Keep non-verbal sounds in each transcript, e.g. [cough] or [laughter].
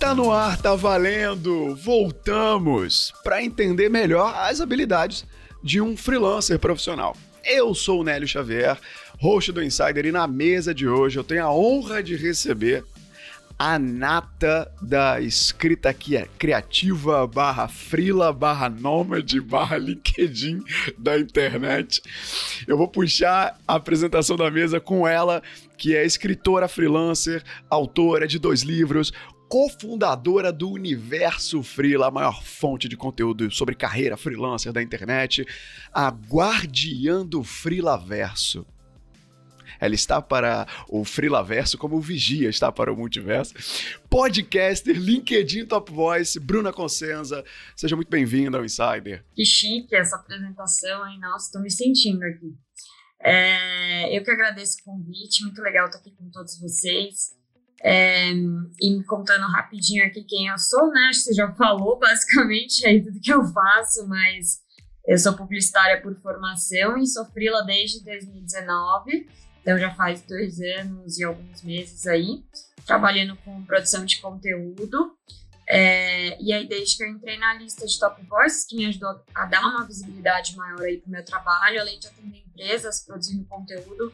Tá no ar, tá valendo! Voltamos para entender melhor as habilidades de um freelancer profissional. Eu sou o Nélio Xavier, host do Insider, e na mesa de hoje eu tenho a honra de receber a nata da escrita é criativa barra frila barra nômade barra LinkedIn da internet. Eu vou puxar a apresentação da mesa com ela, que é escritora freelancer, autora de dois livros, cofundadora do Universo Freela, a maior fonte de conteúdo sobre carreira freelancer da internet, a guardiã do Freelaverso. Ela está para o Freelaverso como o Vigia está para o Multiverso. Podcaster, LinkedIn Top Voice, Bruna Consenza. Seja muito bem-vinda ao Insider. Que chique essa apresentação, hein? Nossa, estou me sentindo aqui. É, eu que agradeço o convite, muito legal estar aqui com todos vocês. É, e me contando rapidinho aqui quem eu sou, né? Você já falou basicamente aí tudo que eu faço, mas eu sou publicitária por formação e sou freela desde 2019. Então já faz dois anos e alguns meses aí, trabalhando com produção de conteúdo. É, e aí, desde que eu entrei na lista de Top Voices, que me ajudou a dar uma visibilidade maior aí para o meu trabalho, além de atender empresas produzindo conteúdo,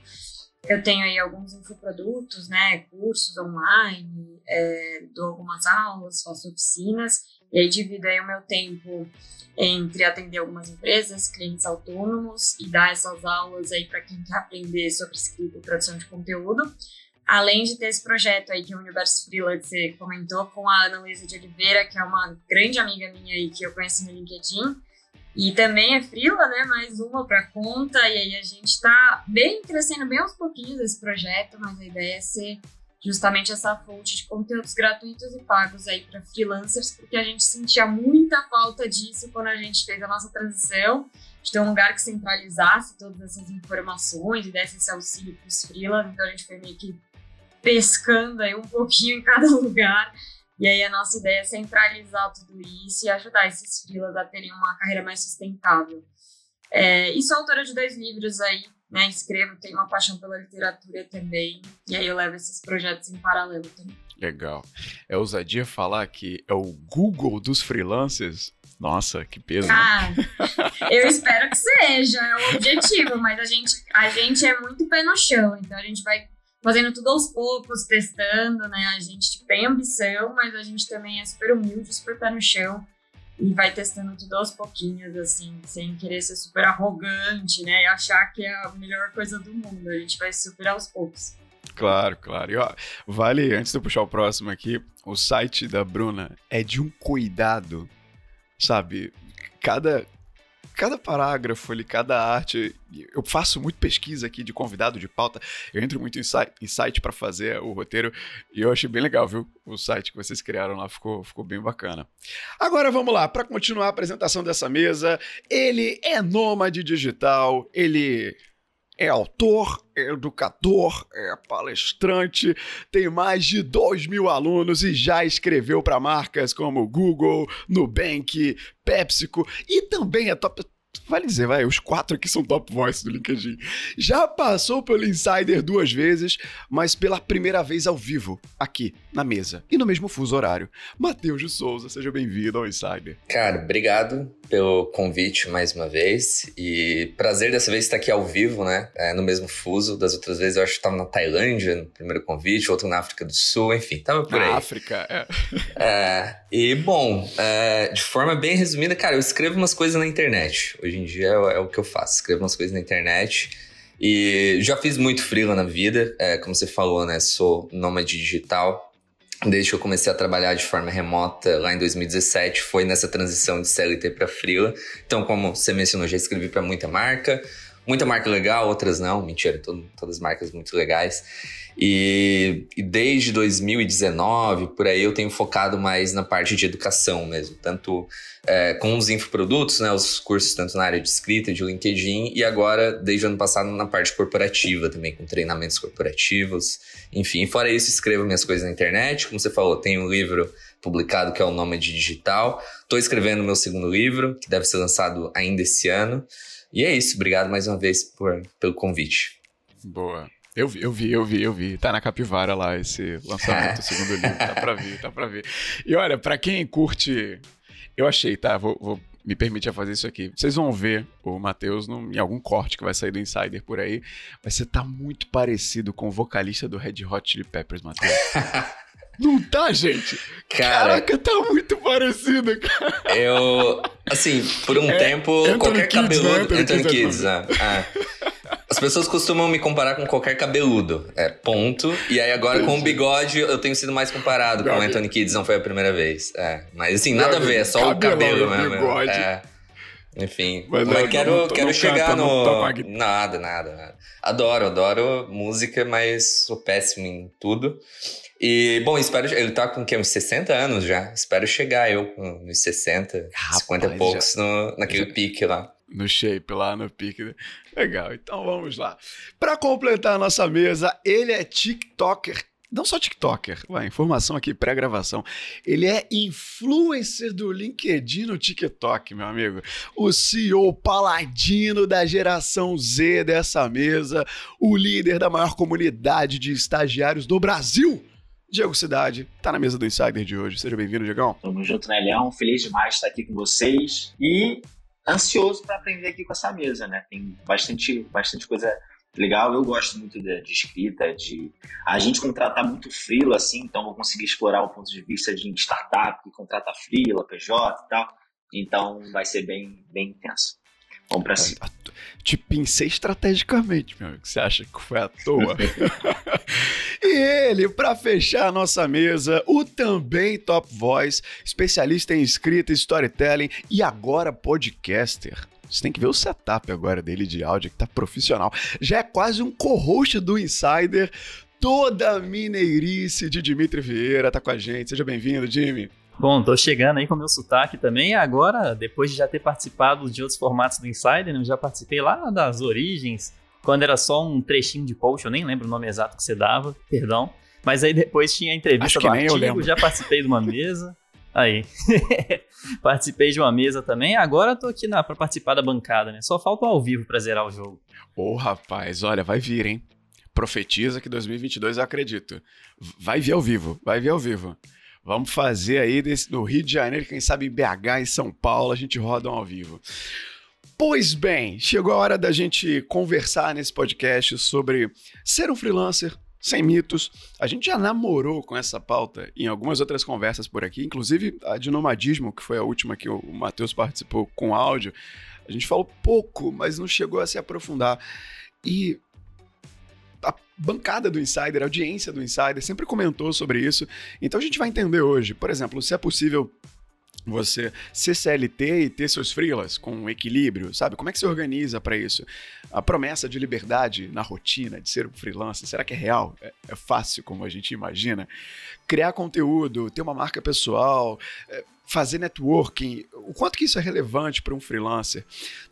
eu tenho aí alguns infoprodutos, né, cursos online, é, dou algumas aulas, faço oficinas, e aí divido aí o meu tempo entre atender algumas empresas, clientes autônomos e dar essas aulas aí para quem quer aprender sobre escrita e produção de conteúdo. Além de ter esse projeto aí que o Universo Freelance, que você comentou, com a Ana Luísa de Oliveira, que é uma grande amiga minha aí que eu conheci no LinkedIn. E também é frila, né? Mais uma para conta. E aí a gente está bem crescendo bem aos pouquinhos esse projeto, mas a ideia é ser justamente essa fonte de conteúdos gratuitos e pagos aí para freelancers, porque a gente sentia muita falta disso quando a gente fez a nossa transição, de ter um lugar que centralizasse todas essas informações e desse esse auxílio para os freelancers, então a gente foi meio que pescando aí um pouquinho em cada [laughs] lugar, e aí a nossa ideia é centralizar tudo isso e ajudar esses freelancers a terem uma carreira mais sustentável. É, e sou autora de dois livros aí, né, escrevo, tenho uma paixão pela literatura também, e aí eu levo esses projetos em paralelo também. Legal. É ousadia falar que é o Google dos freelancers? Nossa, que peso. Né? Ah, eu espero que seja, é o objetivo, mas a gente, a gente é muito pé no chão, então a gente vai fazendo tudo aos poucos, testando, né? A gente tem ambição, mas a gente também é super humilde, super pé no chão e vai testando tudo aos pouquinhos, assim, sem querer ser super arrogante, né? E achar que é a melhor coisa do mundo. A gente vai super aos poucos. Claro, claro. E, ó, vale, antes de eu puxar o próximo aqui, o site da Bruna é de um cuidado, sabe? Cada, cada parágrafo ali, cada arte. Eu faço muito pesquisa aqui de convidado de pauta. Eu entro muito em site, site para fazer o roteiro e eu achei bem legal, viu? O site que vocês criaram lá ficou, ficou bem bacana. Agora vamos lá, para continuar a apresentação dessa mesa. Ele é nômade digital, ele é autor, é educador, é palestrante, tem mais de 2 mil alunos e já escreveu para marcas como Google, Nubank, PepsiCo e também é top Vale dizer, vai, os quatro aqui são top voice do LinkedIn. Já passou pelo Insider duas vezes, mas pela primeira vez ao vivo, aqui, na mesa, e no mesmo fuso horário. Matheus de Souza, seja bem-vindo ao Insider. Cara, obrigado pelo convite mais uma vez. E prazer dessa vez estar aqui ao vivo, né? É, no mesmo fuso. Das outras vezes eu acho que estava na Tailândia no primeiro convite, outro na África do Sul, enfim, tava por na aí. África, é. é e, bom, é, de forma bem resumida, cara, eu escrevo umas coisas na internet. Hoje em dia é, é o que eu faço, escrevo umas coisas na internet. E já fiz muito freela na vida, é, como você falou, né? Sou nômade digital desde que eu comecei a trabalhar de forma remota lá em 2017, foi nessa transição de CLT para freela. Então, como você mencionou, já escrevi para muita marca, muita marca legal, outras não, mentira, todas marcas muito legais. E, e, desde 2019, por aí, eu tenho focado mais na parte de educação mesmo, tanto é, com os infoprodutos, né, os cursos tanto na área de escrita, de LinkedIn, e agora, desde o ano passado, na parte corporativa também, com treinamentos corporativos. Enfim, fora isso, escrevo minhas coisas na internet. Como você falou, tenho um livro publicado que é o Nome de Digital. Estou escrevendo meu segundo livro, que deve ser lançado ainda esse ano. E é isso, obrigado mais uma vez por, pelo convite. Boa. Eu vi, eu vi, eu vi, eu vi. Tá na Capivara lá esse lançamento do segundo livro. Tá pra ver, tá pra ver. E olha, pra quem curte. Eu achei, tá? Vou, vou me permitir fazer isso aqui. Vocês vão ver o Matheus em algum corte que vai sair do Insider por aí. Mas você tá muito parecido com o vocalista do Red Hot Chili Peppers, Matheus. [laughs] Não tá, gente? Cara, Caraca, tá muito parecido, cara. Eu, assim, por um é, tempo, Anthony qualquer Kids, cabeludo. Né? Anthony, Anthony Kids, Kids né? é. [laughs] As pessoas costumam me comparar com qualquer cabeludo. É, ponto. E aí agora com o bigode eu tenho sido mais comparado com o Anthony Kids, não foi a primeira vez. É. Mas assim, nada a ver, é só o cabelo mesmo. Bigode. É. Enfim, mas, mas quero, não, quero não chegar canta, no. Nada, nada, nada. Adoro, adoro música, mas sou péssimo em tudo. E, bom, espero. Ele tá com que, uns 60 anos já. Espero chegar eu com uns 60, Rapaz, 50 e poucos já, no, naquele já, pique lá. No shape lá, no pique. Legal, então vamos lá. Para completar a nossa mesa, ele é TikToker não só TikToker, vai, informação aqui, pré-gravação. Ele é influencer do LinkedIn no TikTok, meu amigo. O CEO paladino da geração Z dessa mesa, o líder da maior comunidade de estagiários do Brasil. Diego Cidade, tá na mesa do Insider de hoje. Seja bem-vindo, Diegão. Tamo junto, né, Leão? Feliz demais de estar aqui com vocês e ansioso para aprender aqui com essa mesa, né? Tem bastante, bastante coisa legal. Eu gosto muito de, de, escrita, de a gente contratar muito freela, assim, então vou conseguir explorar o ponto de vista de startup que contrata freela, PJ e tal. Então vai ser bem, bem intenso. Vamos pra cima. Te pincei estrategicamente, meu amigo. Você acha que foi à toa? [laughs] e ele, para fechar a nossa mesa, o também top voice, especialista em escrita e storytelling e agora podcaster. Você tem que ver o setup agora dele de áudio, que tá profissional. Já é quase um co-host do Insider. Toda a mineirice de Dimitri Vieira tá com a gente. Seja bem-vindo, Jimmy. Bom, tô chegando aí com o meu sotaque também. Agora, depois de já ter participado de outros formatos do Insider, né, eu já participei lá das origens, quando era só um trechinho de post, eu nem lembro o nome exato que você dava, perdão. Mas aí depois tinha a entrevista do artigo, já participei de uma mesa. Aí. [laughs] participei de uma mesa também. Agora tô aqui para participar da bancada, né? Só falta o ao vivo pra zerar o jogo. Ô, oh, rapaz, olha, vai vir, hein? Profetiza que 2022 eu acredito. Vai vir ao vivo, vai vir ao vivo. Vamos fazer aí desse, no Rio de Janeiro, quem sabe em BH, em São Paulo, a gente roda um ao vivo. Pois bem, chegou a hora da gente conversar nesse podcast sobre ser um freelancer sem mitos. A gente já namorou com essa pauta em algumas outras conversas por aqui, inclusive a de nomadismo, que foi a última que o Matheus participou com áudio. A gente falou pouco, mas não chegou a se aprofundar. E a bancada do Insider, a audiência do Insider sempre comentou sobre isso. Então a gente vai entender hoje, por exemplo, se é possível você ser CLT e ter seus freelas com equilíbrio, sabe? Como é que se organiza para isso? A promessa de liberdade na rotina, de ser um freelancer, será que é real? É, é fácil como a gente imagina? Criar conteúdo, ter uma marca pessoal, é, fazer networking, o quanto que isso é relevante para um freelancer?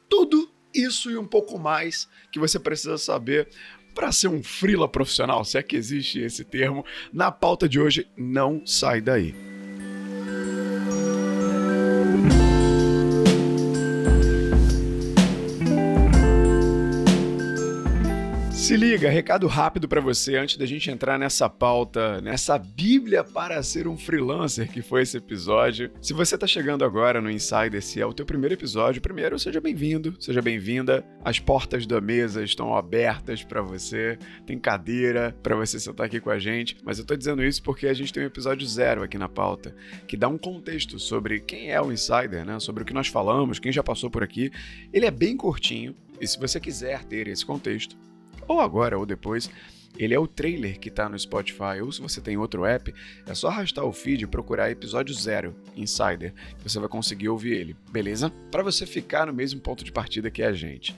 Tudo isso e um pouco mais que você precisa saber para ser um frila profissional, se é que existe esse termo, na pauta de hoje, não sai daí. Se liga, recado rápido para você antes da gente entrar nessa pauta, nessa bíblia para ser um freelancer que foi esse episódio. Se você tá chegando agora no Insider, se é o teu primeiro episódio, primeiro seja bem-vindo, seja bem-vinda. As portas da mesa estão abertas para você, tem cadeira para você sentar aqui com a gente, mas eu tô dizendo isso porque a gente tem um episódio zero aqui na pauta, que dá um contexto sobre quem é o Insider, né? Sobre o que nós falamos, quem já passou por aqui. Ele é bem curtinho, e se você quiser ter esse contexto, ou agora ou depois. Ele é o trailer que está no Spotify, ou se você tem outro app, é só arrastar o feed e procurar episódio zero, Insider, que você vai conseguir ouvir ele, beleza? Para você ficar no mesmo ponto de partida que a gente.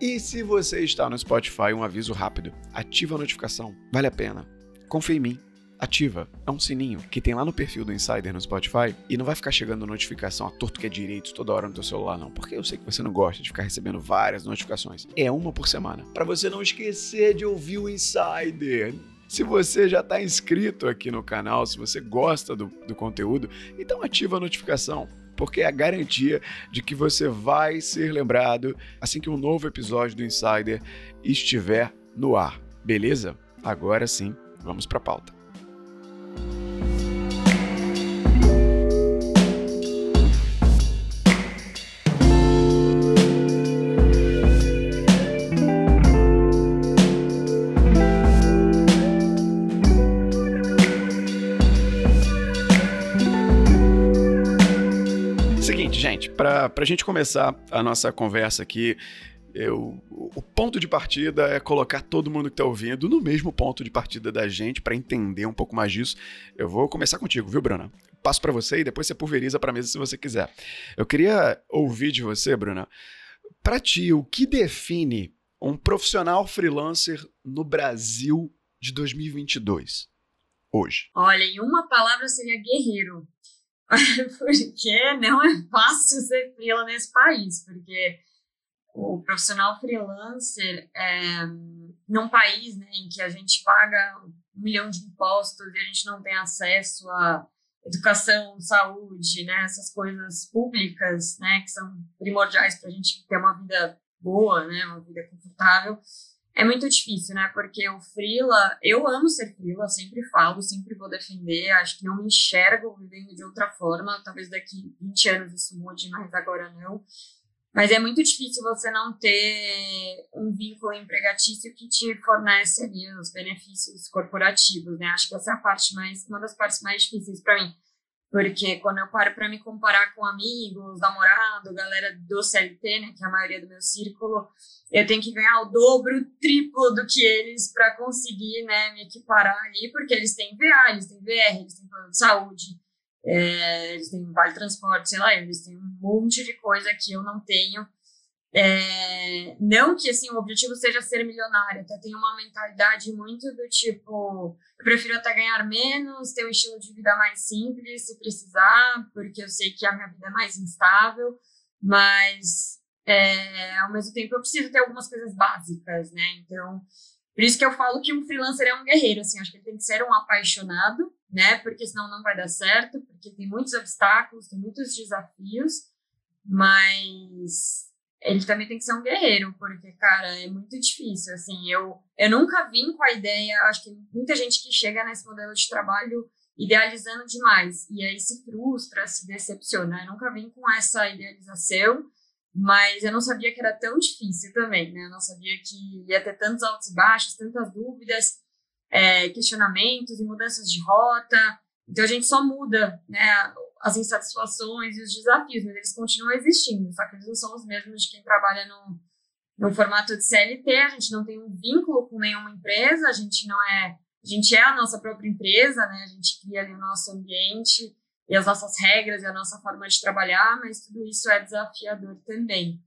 E se você está no Spotify, um aviso rápido: ativa a notificação, vale a pena. Confia em mim ativa. É um sininho que tem lá no perfil do Insider no Spotify e não vai ficar chegando notificação a torto que é direito toda hora no teu celular, não. Porque eu sei que você não gosta de ficar recebendo várias notificações. É uma por semana. Para você não esquecer de ouvir o Insider. Se você já está inscrito aqui no canal, se você gosta do, do conteúdo, então ativa a notificação porque é a garantia de que você vai ser lembrado assim que um novo episódio do Insider estiver no ar. Beleza? Agora sim, vamos para a pauta. Gente, para a gente começar a nossa conversa aqui, eu, o ponto de partida é colocar todo mundo que está ouvindo no mesmo ponto de partida da gente para entender um pouco mais disso. Eu vou começar contigo, viu, Bruna? Passo para você e depois você pulveriza para a mesa se você quiser. Eu queria ouvir de você, Bruna, para ti, o que define um profissional freelancer no Brasil de 2022? Hoje. Olha, em uma palavra seria guerreiro. [laughs] porque não é fácil ser freela nesse país, porque o profissional freelancer é, num país né, em que a gente paga um milhão de impostos e a gente não tem acesso a educação, saúde, né, essas coisas públicas, né, que são primordiais para a gente ter uma vida boa, né, uma vida confortável, é muito difícil, né? Porque o freela, eu amo ser freela, sempre falo, sempre vou defender, acho que não me enxergo vivendo de outra forma, talvez daqui 20 anos isso mude, mas agora não. Mas é muito difícil você não ter um vínculo empregatício que te fornece ali os benefícios corporativos, né? Acho que essa é a parte mais, uma das partes mais difíceis para mim. Porque quando eu paro para me comparar com amigos, namorado, galera do CLT, né, que é a maioria do meu círculo, eu tenho que ganhar o dobro, o triplo do que eles para conseguir, né, me equiparar ali, porque eles têm VA, eles têm VR, eles têm plano de saúde, é, eles têm vale transporte, sei lá, eles têm um monte de coisa que eu não tenho é, não que assim o objetivo seja ser milionário, até tenho uma mentalidade muito do tipo, eu prefiro até ganhar menos, ter um estilo de vida mais simples se precisar, porque eu sei que a minha vida é mais instável, mas é, ao mesmo tempo eu preciso ter algumas coisas básicas, né? Então, por isso que eu falo que um freelancer é um guerreiro, assim, acho que ele tem que ser um apaixonado, né? Porque senão não vai dar certo, porque tem muitos obstáculos, tem muitos desafios, mas ele também tem que ser um guerreiro, porque, cara, é muito difícil, assim, eu, eu nunca vim com a ideia, acho que muita gente que chega nesse modelo de trabalho idealizando demais, e aí se frustra, se decepciona, eu nunca vim com essa idealização, mas eu não sabia que era tão difícil também, né, eu não sabia que ia ter tantos altos e baixos, tantas dúvidas, é, questionamentos e mudanças de rota, então a gente só muda, né, as insatisfações e os desafios, mas eles continuam existindo, só que eles não são os mesmos de quem trabalha no, no formato de CLT, a gente não tem um vínculo com nenhuma empresa, a gente não é, a gente é a nossa própria empresa, né? A gente cria ali o nosso ambiente e as nossas regras e a nossa forma de trabalhar, mas tudo isso é desafiador também.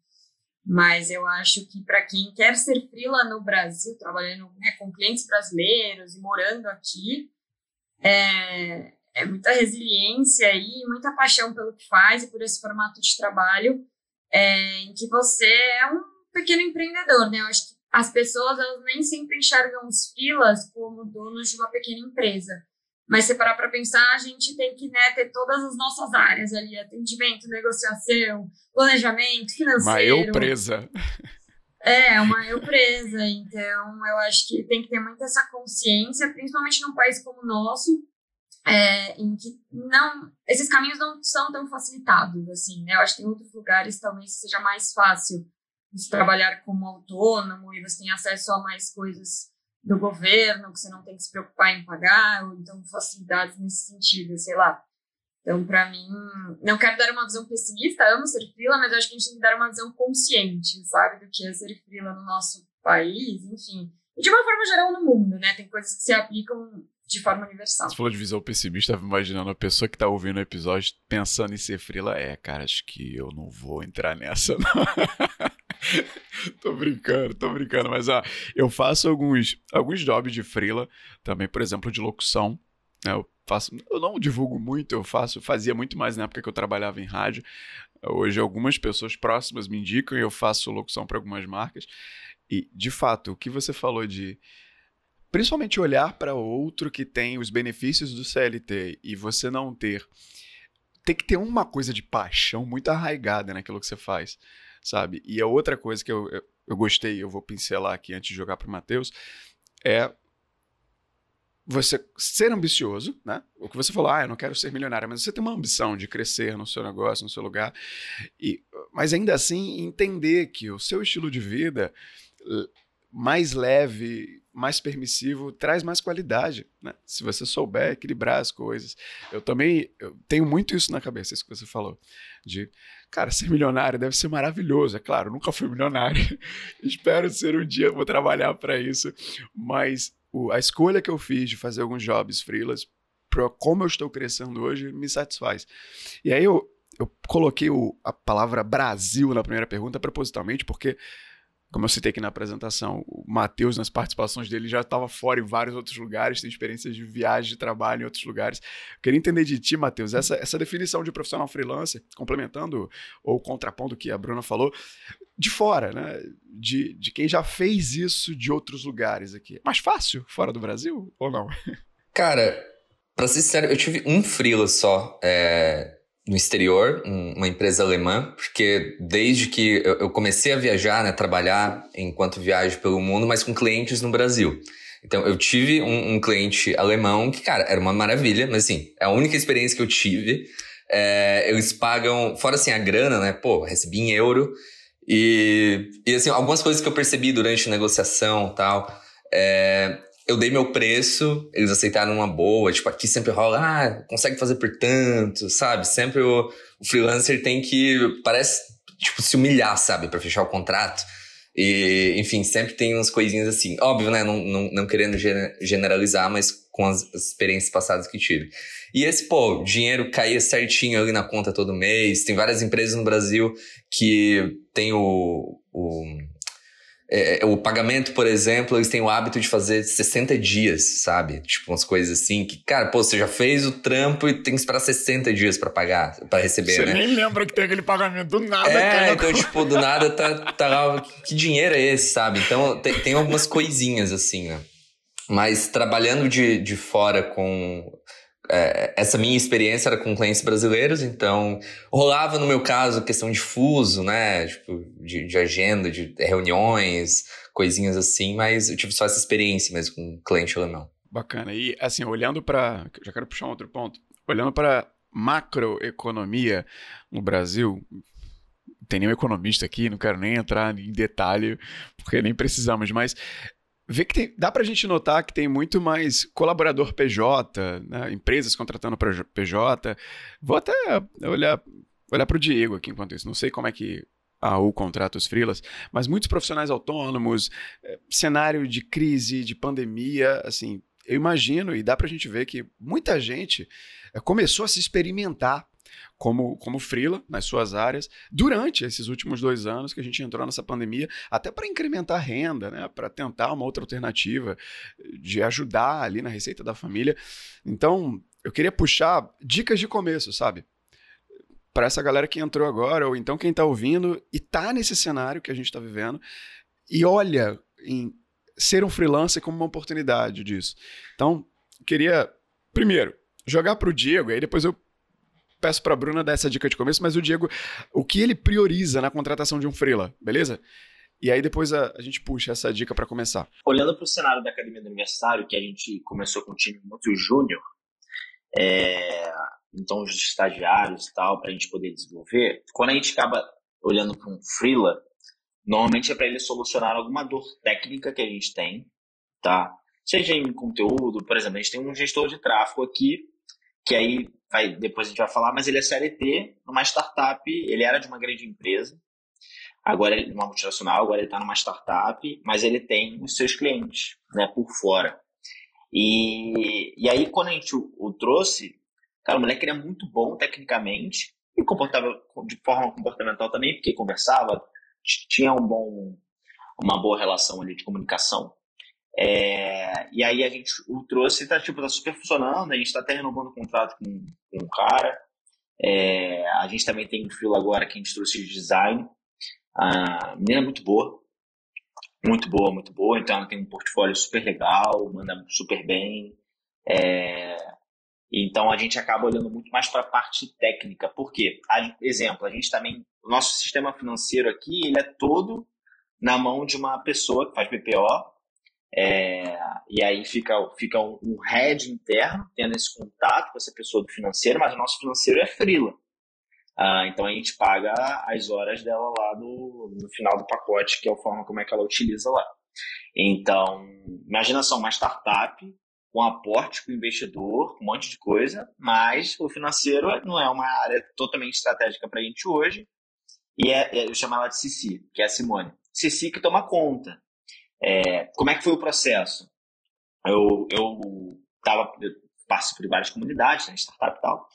Mas eu acho que para quem quer ser frila no Brasil, trabalhando né, com clientes brasileiros e morando aqui, é, é muita resiliência e muita paixão pelo que faz e por esse formato de trabalho, é, em que você é um pequeno empreendedor, né? Eu acho que as pessoas elas nem sempre enxergam os filas como donos de uma pequena empresa. Mas se parar para pensar, a gente tem que né, ter todas as nossas áreas ali: atendimento, negociação, planejamento, financeiro. Uma eu presa. É, uma eu presa. Então, eu acho que tem que ter muita essa consciência, principalmente num país como o nosso, é, em que não esses caminhos não são tão facilitados assim né eu acho que em outros lugares talvez seja mais fácil de trabalhar como autônomo e você tem acesso a mais coisas do governo que você não tem que se preocupar em pagar ou então facilidades nesse sentido sei lá então para mim não quero dar uma visão pessimista amo ser frila mas acho que a gente tem que dar uma visão consciente sabe do que é ser frila no nosso país enfim e de uma forma geral no mundo né tem coisas que se aplicam de forma universal. Você falou de visão pessimista, imaginando a pessoa que tá ouvindo o episódio pensando em ser frila. É, cara, acho que eu não vou entrar nessa, não. [laughs] [laughs] tô brincando, tô brincando, mas ah, eu faço alguns, alguns jobs de frila, também, por exemplo, de locução. Né, eu faço, eu não divulgo muito, eu faço, fazia muito mais na época que eu trabalhava em rádio. Hoje algumas pessoas próximas me indicam e eu faço locução para algumas marcas. E, de fato, o que você falou de principalmente olhar para outro que tem os benefícios do CLT e você não ter. Tem que ter uma coisa de paixão muito arraigada naquilo que você faz, sabe? E a outra coisa que eu, eu, eu gostei, eu vou pincelar aqui antes de jogar para o Matheus, é você ser ambicioso, né? O que você falou, ah, eu não quero ser milionário, mas você tem uma ambição de crescer no seu negócio, no seu lugar. E, mas ainda assim, entender que o seu estilo de vida mais leve, mais permissivo, traz mais qualidade, né? Se você souber equilibrar as coisas. Eu também eu tenho muito isso na cabeça, isso que você falou. De, cara, ser milionário deve ser maravilhoso. É claro, nunca fui milionário. [laughs] Espero ser um dia, vou trabalhar para isso. Mas o, a escolha que eu fiz de fazer alguns jobs freelas, para como eu estou crescendo hoje, me satisfaz. E aí eu, eu coloquei o, a palavra Brasil na primeira pergunta propositalmente, porque como eu citei aqui na apresentação, o Matheus, nas participações dele, já estava fora em vários outros lugares, tem experiências de viagem, de trabalho em outros lugares. Eu queria entender de ti, Matheus, essa, essa definição de profissional freelancer, complementando ou contrapondo o que a Bruna falou, de fora, né? De, de quem já fez isso de outros lugares aqui. Mais fácil fora do Brasil ou não? Cara, pra ser sincero, eu tive um freela só. É no exterior, uma empresa alemã, porque desde que eu comecei a viajar, né, trabalhar enquanto viajo pelo mundo, mas com clientes no Brasil. Então, eu tive um, um, cliente alemão que, cara, era uma maravilha, mas assim, é a única experiência que eu tive. É, eles pagam, fora assim, a grana, né? Pô, recebi em euro. E, e assim, algumas coisas que eu percebi durante a negociação tal. É, eu dei meu preço, eles aceitaram uma boa. Tipo, aqui sempre rola, ah, consegue fazer por tanto, sabe? Sempre o, o freelancer tem que, parece, tipo, se humilhar, sabe? para fechar o contrato. E, enfim, sempre tem umas coisinhas assim. Óbvio, né? Não, não, não querendo generalizar, mas com as experiências passadas que tive. E esse, pô, dinheiro caía certinho ali na conta todo mês. Tem várias empresas no Brasil que tem o, o é, é, o pagamento, por exemplo, eles têm o hábito de fazer 60 dias, sabe? Tipo, umas coisas assim que, cara, pô, você já fez o trampo e tem que esperar 60 dias para pagar, para receber, você né? Você nem lembra que tem aquele pagamento do nada. É, então, [laughs] tipo, do nada tá, tá lá, que dinheiro é esse, sabe? Então, tem, tem algumas coisinhas assim, né? Mas trabalhando de, de fora com é, essa minha experiência era com clientes brasileiros, então rolava no meu caso questão de fuso, né? Tipo, de, de agenda, de reuniões, coisinhas assim, mas eu tive só essa experiência mesmo com cliente alemão. Bacana. E assim, olhando para. Já quero puxar um outro ponto. Olhando para macroeconomia no Brasil, tem nenhum economista aqui, não quero nem entrar em detalhe, porque nem precisamos, mas vê que tem, dá para a gente notar que tem muito mais colaborador PJ, né? empresas contratando PJ. Vou até olhar, olhar para o Diego aqui enquanto isso. Não sei como é que a U contrata os freelas, mas muitos profissionais autônomos, é, cenário de crise, de pandemia, assim, eu imagino e dá para a gente ver que muita gente é, começou a se experimentar como, como freela nas suas áreas durante esses últimos dois anos que a gente entrou nessa pandemia, até para incrementar a renda, né, para tentar uma outra alternativa de ajudar ali na receita da família. Então, eu queria puxar dicas de começo, sabe? Para essa galera que entrou agora, ou então quem está ouvindo e está nesse cenário que a gente está vivendo e olha em ser um freelancer como uma oportunidade disso. Então, queria, primeiro, jogar para o Diego, aí depois eu peço para a Bruna dar essa dica de começo, mas o Diego, o que ele prioriza na contratação de um freela, beleza? E aí depois a, a gente puxa essa dica para começar. Olhando para o cenário da Academia do Universitário, que a gente começou com um time muito júnior, é, então os estagiários e tal, para a gente poder desenvolver, quando a gente acaba olhando para um freela, normalmente é para ele solucionar alguma dor técnica que a gente tem, tá? Seja em conteúdo, por exemplo, a gente tem um gestor de tráfego aqui, que aí vai, depois a gente vai falar, mas ele é CLT numa startup, ele era de uma grande empresa, agora ele é uma multinacional, agora ele está numa startup, mas ele tem os seus clientes, né, por fora. E, e aí quando a gente o, o trouxe, cara, o moleque era muito bom tecnicamente e comportava de forma comportamental também, porque conversava, tinha um bom, uma boa relação ali de comunicação. É, e aí a gente o trouxe, tá, tipo, tá super funcionando, a gente está até renovando o contrato com, com um cara. É, a gente também tem um filo agora que a gente trouxe de design. A menina é muito boa, muito boa, muito boa, então ela tem um portfólio super legal, manda super bem. É, então a gente acaba olhando muito mais para a parte técnica. Por quê? A, exemplo, a gente também, o nosso sistema financeiro aqui, ele é todo na mão de uma pessoa que faz BPO, É, e aí fica, fica um, um head interno tendo esse contato com essa pessoa do financeiro, mas o nosso financeiro é frila. Ah, então a gente paga as horas dela lá no, no final do pacote, que é a forma como é que ela utiliza lá. Então, imagina só uma startup com aporte com o investidor, um monte de coisa, mas o financeiro não é uma área totalmente estratégica para a gente hoje. E é, é, eu chamo ela de Cici, que é a Simone. Cici que toma conta. É, como é que foi o processo? Eu, eu, tava, eu participo de várias comunidades, né, startup e tal,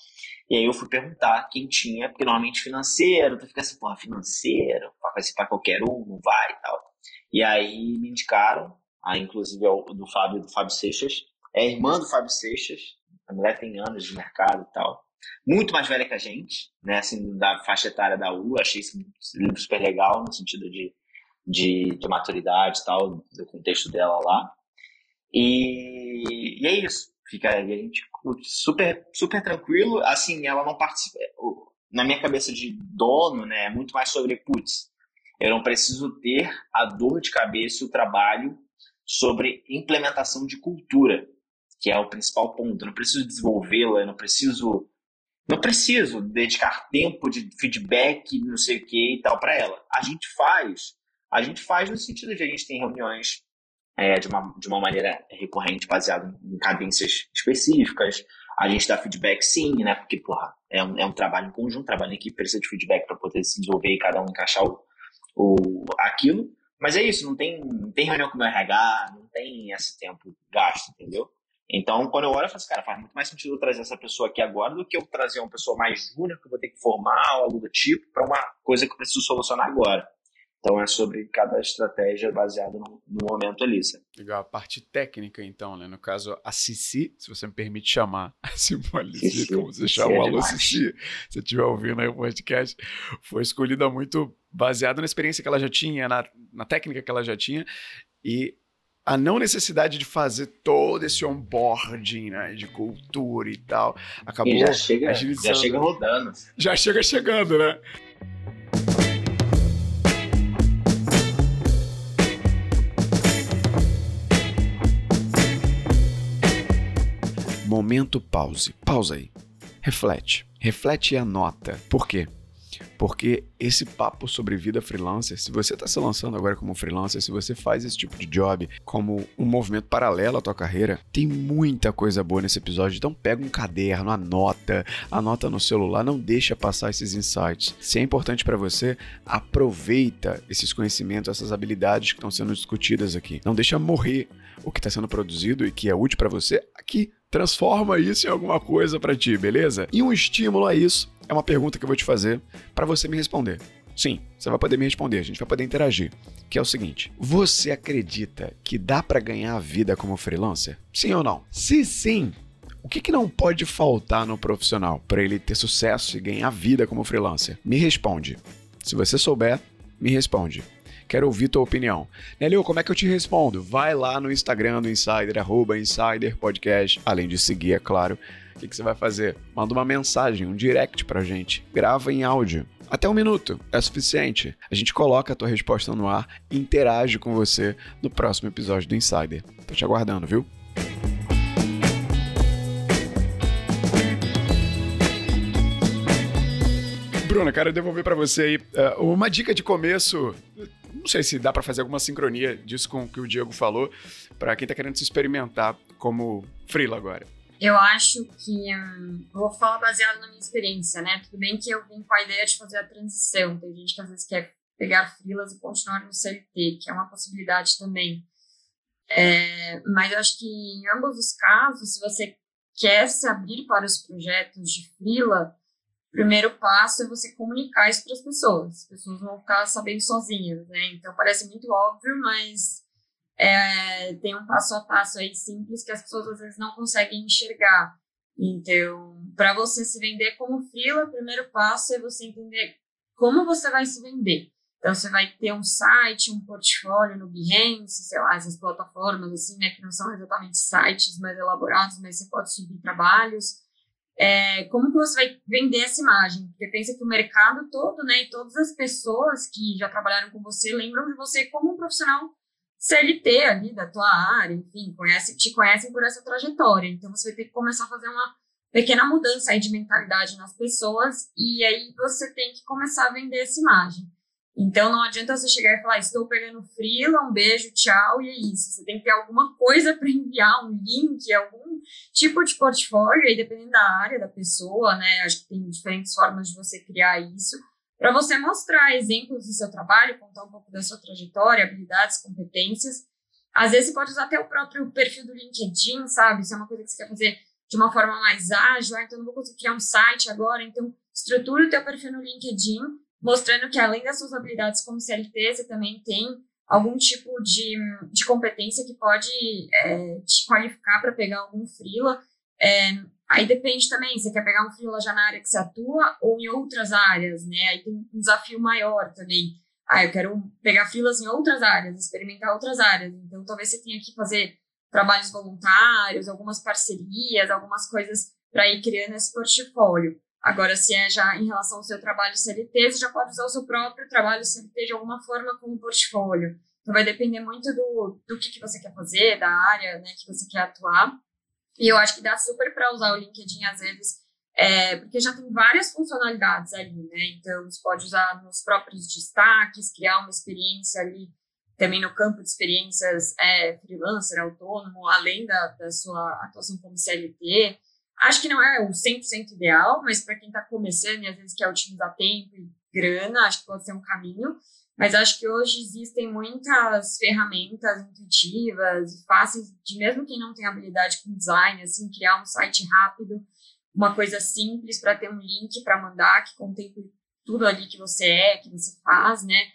e aí eu fui perguntar quem tinha, porque normalmente financeiro, tu fica assim, porra, financeiro, vai para qualquer um, não vai e tal. E aí me indicaram, a, inclusive é do Fábio, do Fábio Seixas, é irmã do Fábio Seixas, a mulher tem anos de mercado e tal. Muito mais velha que a gente, né, assim, da faixa etária da U, achei livro super legal, no sentido de de, de maturidade tal, do contexto dela lá. E, e é isso. Fica a gente super, super tranquilo. Assim, ela não participa. Na minha cabeça de dono, né, é muito mais sobre, putz, eu não preciso ter a dor de cabeça e o trabalho sobre implementação de cultura, que é o principal ponto. Eu não preciso desenvolvê-la, eu não preciso não preciso dedicar tempo de feedback, não sei o que e tal para ela. A gente faz a gente faz no sentido de a gente tem reuniões é, de, uma, de uma maneira recorrente, baseada em cadências específicas. A gente dá feedback sim, né? Porque, porra, é um, é um trabalho em conjunto, trabalho em equipe, precisa de feedback para poder se desenvolver e cada um encaixar o, o, aquilo. Mas é isso, não tem, não tem reunião com o RH, não tem esse tempo gasto, entendeu? Então, quando eu olho, eu falo assim, cara, faz muito mais sentido eu trazer essa pessoa aqui agora do que eu trazer uma pessoa mais júnior que eu vou ter que formar, algo do tipo, para uma coisa que eu preciso solucionar agora. Então é sobre cada estratégia baseada no, no, momento ali. Sabe? Legal, a parte técnica, então, né? No caso, a Cici, se você me permite chamar [laughs] a Simone Cici, como você chama, alô Cici, se você estiver ouvindo aí o podcast, foi escolhida muito baseada na experiência que ela já tinha, na, na técnica que ela já tinha e a não necessidade de fazer todo esse onboarding, né, de cultura e tal, acabou e já chega, já chega rodando. Já chega chegando, né? Momento pause. Pausa aí. Reflete. Reflete e anota. Por quê? Porque esse papo sobre vida freelancer, se você está se lançando agora como freelancer, se você faz esse tipo de job como um movimento paralelo à tua carreira, tem muita coisa boa nesse episódio. Então pega um caderno, anota, anota no celular, não deixa passar esses insights. Se é importante para você, aproveita esses conhecimentos, essas habilidades que estão sendo discutidas aqui. Não deixa morrer o que está sendo produzido e que é útil para você aqui transforma isso em alguma coisa para ti, beleza? E um estímulo a isso é uma pergunta que eu vou te fazer para você me responder. Sim, você vai poder me responder, a gente vai poder interagir. Que é o seguinte: você acredita que dá para ganhar a vida como freelancer? Sim ou não? Se sim, o que, que não pode faltar no profissional para ele ter sucesso e ganhar vida como freelancer? Me responde. Se você souber, me responde. Quero ouvir tua opinião. Nélio, como é que eu te respondo? Vai lá no Instagram do Insider, arroba Insider Podcast. Além de seguir, é claro. O que, que você vai fazer? Manda uma mensagem, um direct pra gente. Grava em áudio. Até um minuto é suficiente. A gente coloca a tua resposta no ar e interage com você no próximo episódio do Insider. Tô te aguardando, viu? Bruna, quero devolver para você aí uh, uma dica de começo não sei se dá para fazer alguma sincronia disso com o que o Diego falou, para quem está querendo se experimentar como freela agora. Eu acho que. Hum, vou falar baseado na minha experiência, né? Tudo bem que eu vim com a ideia de fazer a transição. Tem gente que às vezes quer pegar freelas e continuar no CLT, que é uma possibilidade também. É, mas eu acho que em ambos os casos, se você quer se abrir para os projetos de freela, o primeiro passo é você comunicar isso para as pessoas. As pessoas vão ficar sabendo sozinhas, né? Então parece muito óbvio, mas é, tem um passo a passo aí simples que as pessoas às vezes não conseguem enxergar. Então, para você se vender como freela, o primeiro passo é você entender como você vai se vender. Então, você vai ter um site, um portfólio no Behance, sei lá, essas plataformas assim, né, que não são exatamente sites mais elaborados, mas você pode subir trabalhos é, como que você vai vender essa imagem? Porque pensa que o mercado todo, né, e todas as pessoas que já trabalharam com você lembram de você como um profissional CLT ali da tua área, enfim, conhece, te conhecem por essa trajetória. Então você vai ter que começar a fazer uma pequena mudança aí de mentalidade nas pessoas e aí você tem que começar a vender essa imagem. Então não adianta você chegar e falar, estou pegando frila, um beijo, tchau, e é isso. Você tem que ter alguma coisa para enviar, um link, algum tipo de portfólio, aí dependendo da área da pessoa, né? Acho que tem diferentes formas de você criar isso, para você mostrar exemplos do seu trabalho, contar um pouco da sua trajetória, habilidades, competências. Às vezes você pode usar até o próprio perfil do LinkedIn, sabe? Se é uma coisa que você quer fazer de uma forma mais ágil, ah, então não vou conseguir criar um site agora, então estrutura o teu perfil no LinkedIn mostrando que além das suas habilidades como CLT, você também tem algum tipo de, de competência que pode é, te qualificar para pegar algum freela. É, aí depende também, você quer pegar um freela já na área que você atua ou em outras áreas, né? Aí tem um desafio maior também. Ah, eu quero pegar freelas em outras áreas, experimentar outras áreas. Então, talvez você tenha que fazer trabalhos voluntários, algumas parcerias, algumas coisas para ir criando esse portfólio. Agora, se é já em relação ao seu trabalho CLT, você já pode usar o seu próprio trabalho CLT de alguma forma como portfólio. Então, vai depender muito do, do que, que você quer fazer, da área né, que você quer atuar. E eu acho que dá super para usar o LinkedIn, às vezes, é, porque já tem várias funcionalidades ali, né? Então, você pode usar nos próprios destaques, criar uma experiência ali também no campo de experiências é, freelancer, autônomo, além da, da sua atuação como CLT. Acho que não é o 100% ideal, mas para quem está começando e às vezes quer otimizar tempo e grana, acho que pode ser um caminho. Mas acho que hoje existem muitas ferramentas intuitivas e fáceis de mesmo quem não tem habilidade com design, assim, criar um site rápido, uma coisa simples para ter um link para mandar que contemple tudo ali que você é, que você faz, né?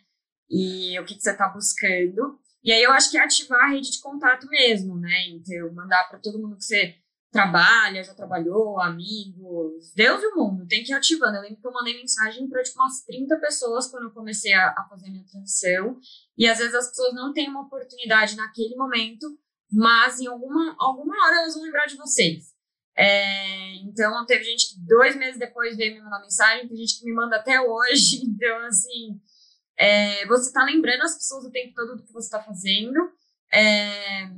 E o que, que você está buscando. E aí eu acho que é ativar a rede de contato mesmo, né? Então, mandar para todo mundo que você trabalha, já trabalhou, amigos, Deus e o mundo, tem que ir ativando. Eu lembro que eu mandei mensagem para tipo, umas 30 pessoas quando eu comecei a, a fazer a minha transição, e às vezes as pessoas não têm uma oportunidade naquele momento, mas em alguma, alguma hora elas vão lembrar de vocês. É, então, teve gente que dois meses depois veio me mandar mensagem, tem gente que me manda até hoje. [laughs] Então, assim, é, você está lembrando as pessoas o tempo todo do que você está fazendo. É,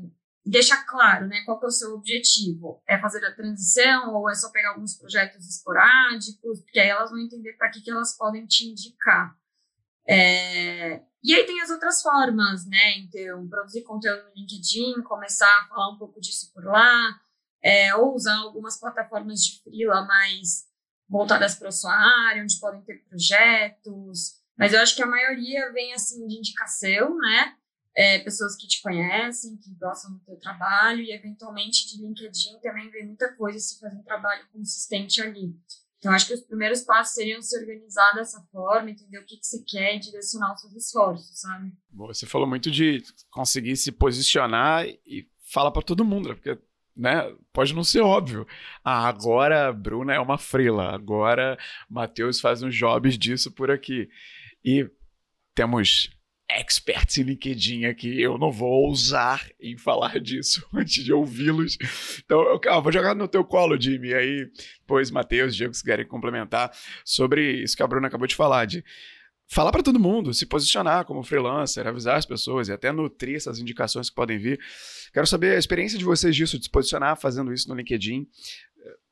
deixar claro, né, qual que é o seu objetivo. É fazer a transição ou é só pegar alguns projetos esporádicos? Porque aí elas vão entender para que, que elas podem te indicar. É... E aí tem as outras formas, né? Então, produzir conteúdo no LinkedIn, começar a falar um pouco disso por lá, é, ou usar algumas plataformas de freela mais voltadas para a sua área, onde podem ter projetos. Mas eu acho que a maioria vem assim de indicação, né? É, pessoas que te conhecem, que gostam do teu trabalho e eventualmente de LinkedIn também vem muita coisa se fazer um trabalho consistente ali. Então, acho que os primeiros passos seriam se organizar dessa forma, entender o que, que você quer e direcionar os seus esforços, sabe? Você falou muito de conseguir se posicionar e falar para todo mundo, né? porque né? Pode não ser óbvio. Ah, agora a Bruna é uma frila, agora Matheus faz uns jobs disso por aqui. E temos experts em LinkedIn aqui, eu não vou ousar em falar disso [laughs] antes de ouvi-los. Então, eu ah, vou jogar no teu colo, Jimmy, aí depois Matheus, Diego, se quiserem complementar sobre isso que a Bruna acabou de falar, de falar para todo mundo, se posicionar como freelancer, avisar as pessoas e até nutrir essas indicações que podem vir. Quero saber a experiência de vocês disso, de se posicionar fazendo isso no LinkedIn.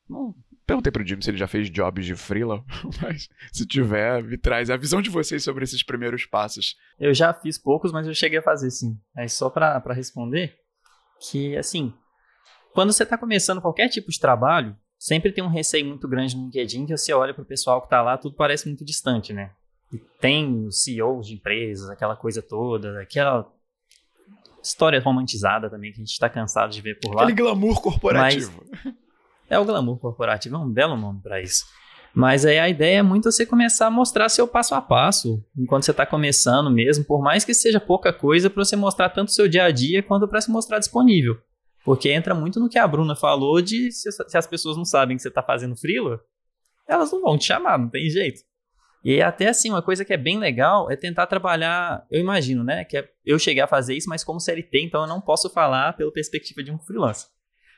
Não, perguntei pro Jim se ele já fez jobs de freela, [laughs] mas se tiver, me traz a visão de vocês sobre esses primeiros passos. Eu já fiz poucos, mas eu cheguei a fazer sim. Aí só para responder, que assim, quando você está começando qualquer tipo de trabalho, sempre tem um receio muito grande no LinkedIn que você olha pro pessoal que está lá, tudo parece muito distante, né? E tem os CEOs de empresas, aquela coisa toda, aquela história romantizada também que a gente está cansado de ver por lá. Aquele glamour corporativo. Mas, [laughs] é o glamour corporativo, é um belo nome para isso. Mas aí a ideia é muito você começar a mostrar seu passo a passo, enquanto você está começando mesmo, por mais que seja pouca coisa, para você mostrar tanto o seu dia a dia quanto para se mostrar disponível. Porque entra muito no que a Bruna falou de se, as pessoas não sabem que você está fazendo freela, elas não vão te chamar, não tem jeito. E até assim, uma coisa que é bem legal é tentar trabalhar, eu imagino, né, que é, eu cheguei a fazer isso, mas como CLT, então eu não posso falar pela perspectiva de um freelancer.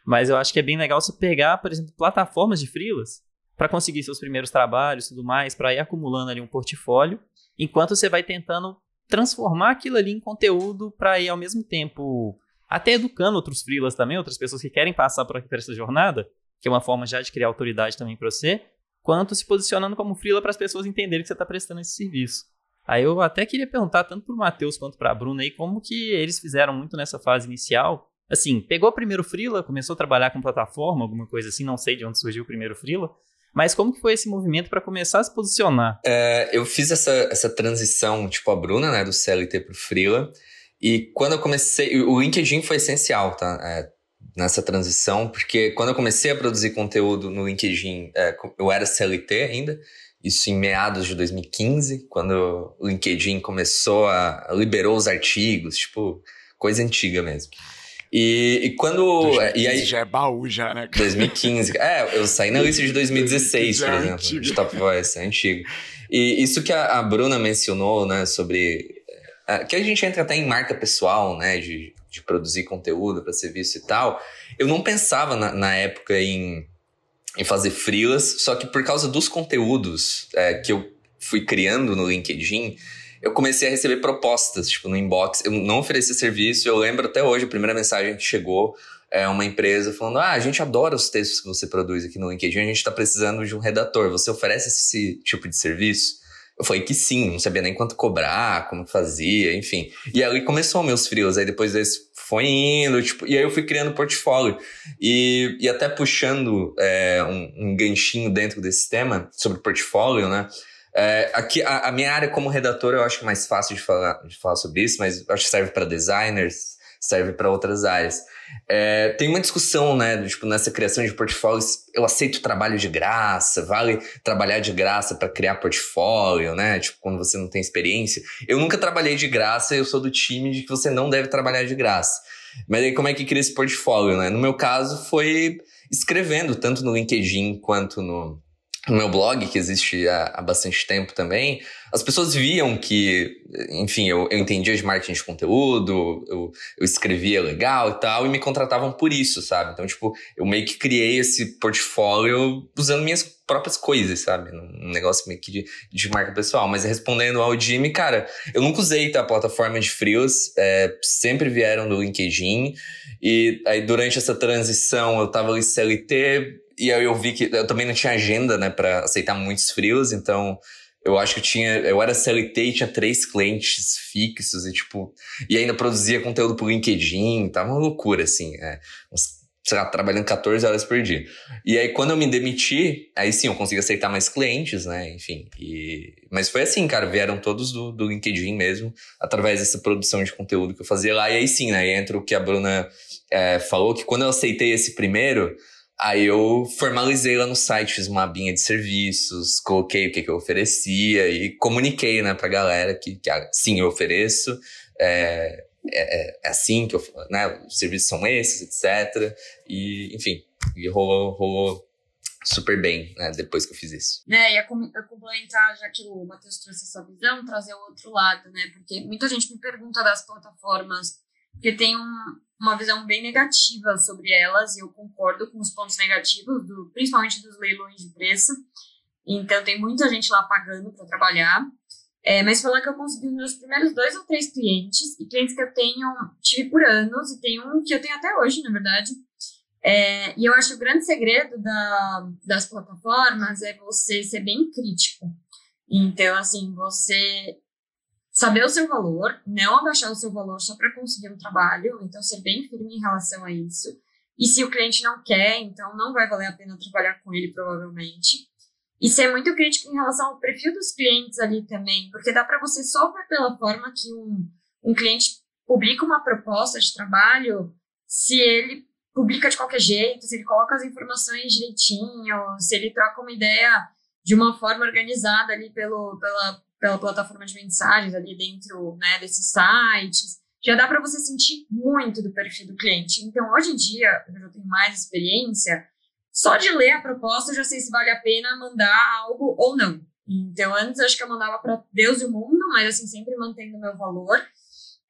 Mas eu acho que é bem legal você pegar, por exemplo, plataformas de freelas para conseguir seus primeiros trabalhos e tudo mais, para ir acumulando ali um portfólio, enquanto você vai tentando transformar aquilo ali em conteúdo para ir ao mesmo tempo até educando outros freelas também, outras pessoas que querem passar por, por essa jornada, que é uma forma já de criar autoridade também para você, quanto se posicionando como freela para as pessoas entenderem que você está prestando esse serviço. Aí eu até queria perguntar tanto para o Matheus quanto para a Bruna aí como que eles fizeram muito nessa fase inicial. Assim, pegou o primeiro freela, começou a trabalhar com plataforma, alguma coisa assim, não sei de onde surgiu o primeiro freela, mas como que foi esse movimento para começar a se posicionar? É, eu fiz essa, essa transição, tipo a Bruna, né, do CLT pro Freela. E quando eu comecei, o LinkedIn foi essencial, tá? É, nessa transição, porque quando eu comecei a produzir conteúdo no LinkedIn, é, eu era CLT ainda, isso em meados de 2015, quando o LinkedIn começou a liberou os artigos, tipo, coisa antiga mesmo. E, e quando. 2015 e aí, já é baú, já, né? 2015. É, eu saí na lista de [laughs] 2016, por exemplo, antigo. de Top Voice, é antigo. E isso que a, a Bruna mencionou, né, sobre. É, que a gente entra até em marca pessoal, né, de, de produzir conteúdo para serviço e tal. Eu não pensava na, na época em, em fazer freelas, só que por causa dos conteúdos é, que eu fui criando no LinkedIn, eu comecei a receber propostas, tipo, no inbox. Eu não ofereci serviço, eu lembro até hoje, a primeira mensagem que chegou é uma empresa falando: Ah, a gente adora os textos que você produz aqui no LinkedIn, a gente está precisando de um redator. Você oferece esse tipo de serviço? Eu falei que sim, não sabia nem quanto cobrar, como fazia, enfim. E aí começou meus frios, aí depois desse foi indo, tipo, e aí eu fui criando portfólio. E, e até puxando é, um, um ganchinho dentro desse tema sobre portfólio, né? É, aqui, a, a, minha área como redator eu acho mais fácil de falar, de falar sobre isso, mas acho que serve para designers, serve para outras áreas. É, tem uma discussão, né, do, tipo, nessa criação de portfólios, eu aceito trabalho de graça, vale trabalhar de graça para criar portfólio, né, tipo, quando você não tem experiência. Eu nunca trabalhei de graça, eu sou do time de que você não deve trabalhar de graça. Mas aí como é que cria esse portfólio, né? No meu caso foi escrevendo, tanto no LinkedIn quanto no, no meu blog, que existe há, há, bastante tempo também, as pessoas viam que, enfim, eu, eu entendia de marketing de conteúdo, eu, eu escrevia legal e tal, e me contratavam por isso, sabe? Então, tipo, eu meio que criei esse portfólio usando minhas próprias coisas, sabe? Um negócio meio que de, de marca pessoal. Mas respondendo ao Jimmy, cara, eu nunca usei tá, a plataforma de frios, é, sempre vieram do LinkedIn, e aí durante essa transição eu tava ali CLT, e aí eu vi que eu também não tinha agenda, né, para aceitar muitos frios, então eu acho que eu tinha, eu era CLT e tinha três clientes fixos e tipo, e ainda produzia conteúdo pro LinkedIn, tava uma loucura assim, é, uns, sei lá, trabalhando 14 horas por dia. E aí quando eu me demiti, aí sim eu consegui aceitar mais clientes, né, enfim, e, mas foi assim, cara, vieram todos do, do LinkedIn mesmo, através dessa produção de conteúdo que eu fazia lá, e aí sim, né, entra o que a Bruna é, falou, que quando eu aceitei esse primeiro, Aí eu formalizei lá no site, fiz uma abinha de serviços, coloquei o que, que eu oferecia e comuniquei, né, pra galera que, que ah, sim, eu ofereço, é, é, é assim que eu, né, os serviços são esses, etc. E, enfim, e rolou, rolou super bem, né, depois que eu fiz isso. É, e a complementar, já que o Matheus trouxe essa visão, trazer o outro lado, né, porque muita gente me pergunta das plataformas, porque tem um, uma visão bem negativa sobre elas, e eu concordo com os pontos negativos, do, principalmente dos leilões de preço. Então, tem muita gente lá pagando para trabalhar. É, mas falar que eu consegui os meus primeiros dois ou três clientes, e clientes que eu tenho, tive por anos, e tem um que eu tenho até hoje, na verdade. É, e eu acho que o grande segredo da, das plataformas é você ser bem crítico. Então, assim, você saber o seu valor, não abaixar o seu valor só para conseguir um trabalho, então ser bem firme em relação a isso. E se o cliente não quer, então não vai valer a pena trabalhar com ele, provavelmente. E ser muito crítico em relação ao perfil dos clientes ali também, porque dá para você só ver pela forma que um, um cliente publica uma proposta de trabalho, se ele publica de qualquer jeito, se ele coloca as informações direitinho, se ele troca uma ideia de uma forma organizada ali pelo, pela, pela plataforma de mensagens ali dentro né, desses sites, já dá para você sentir muito do perfil do cliente. Então, hoje em dia, eu já tenho mais experiência, só de ler a proposta eu já sei se vale a pena mandar algo ou não. Então, antes acho que eu mandava para Deus e o mundo, mas assim, sempre mantendo o meu valor.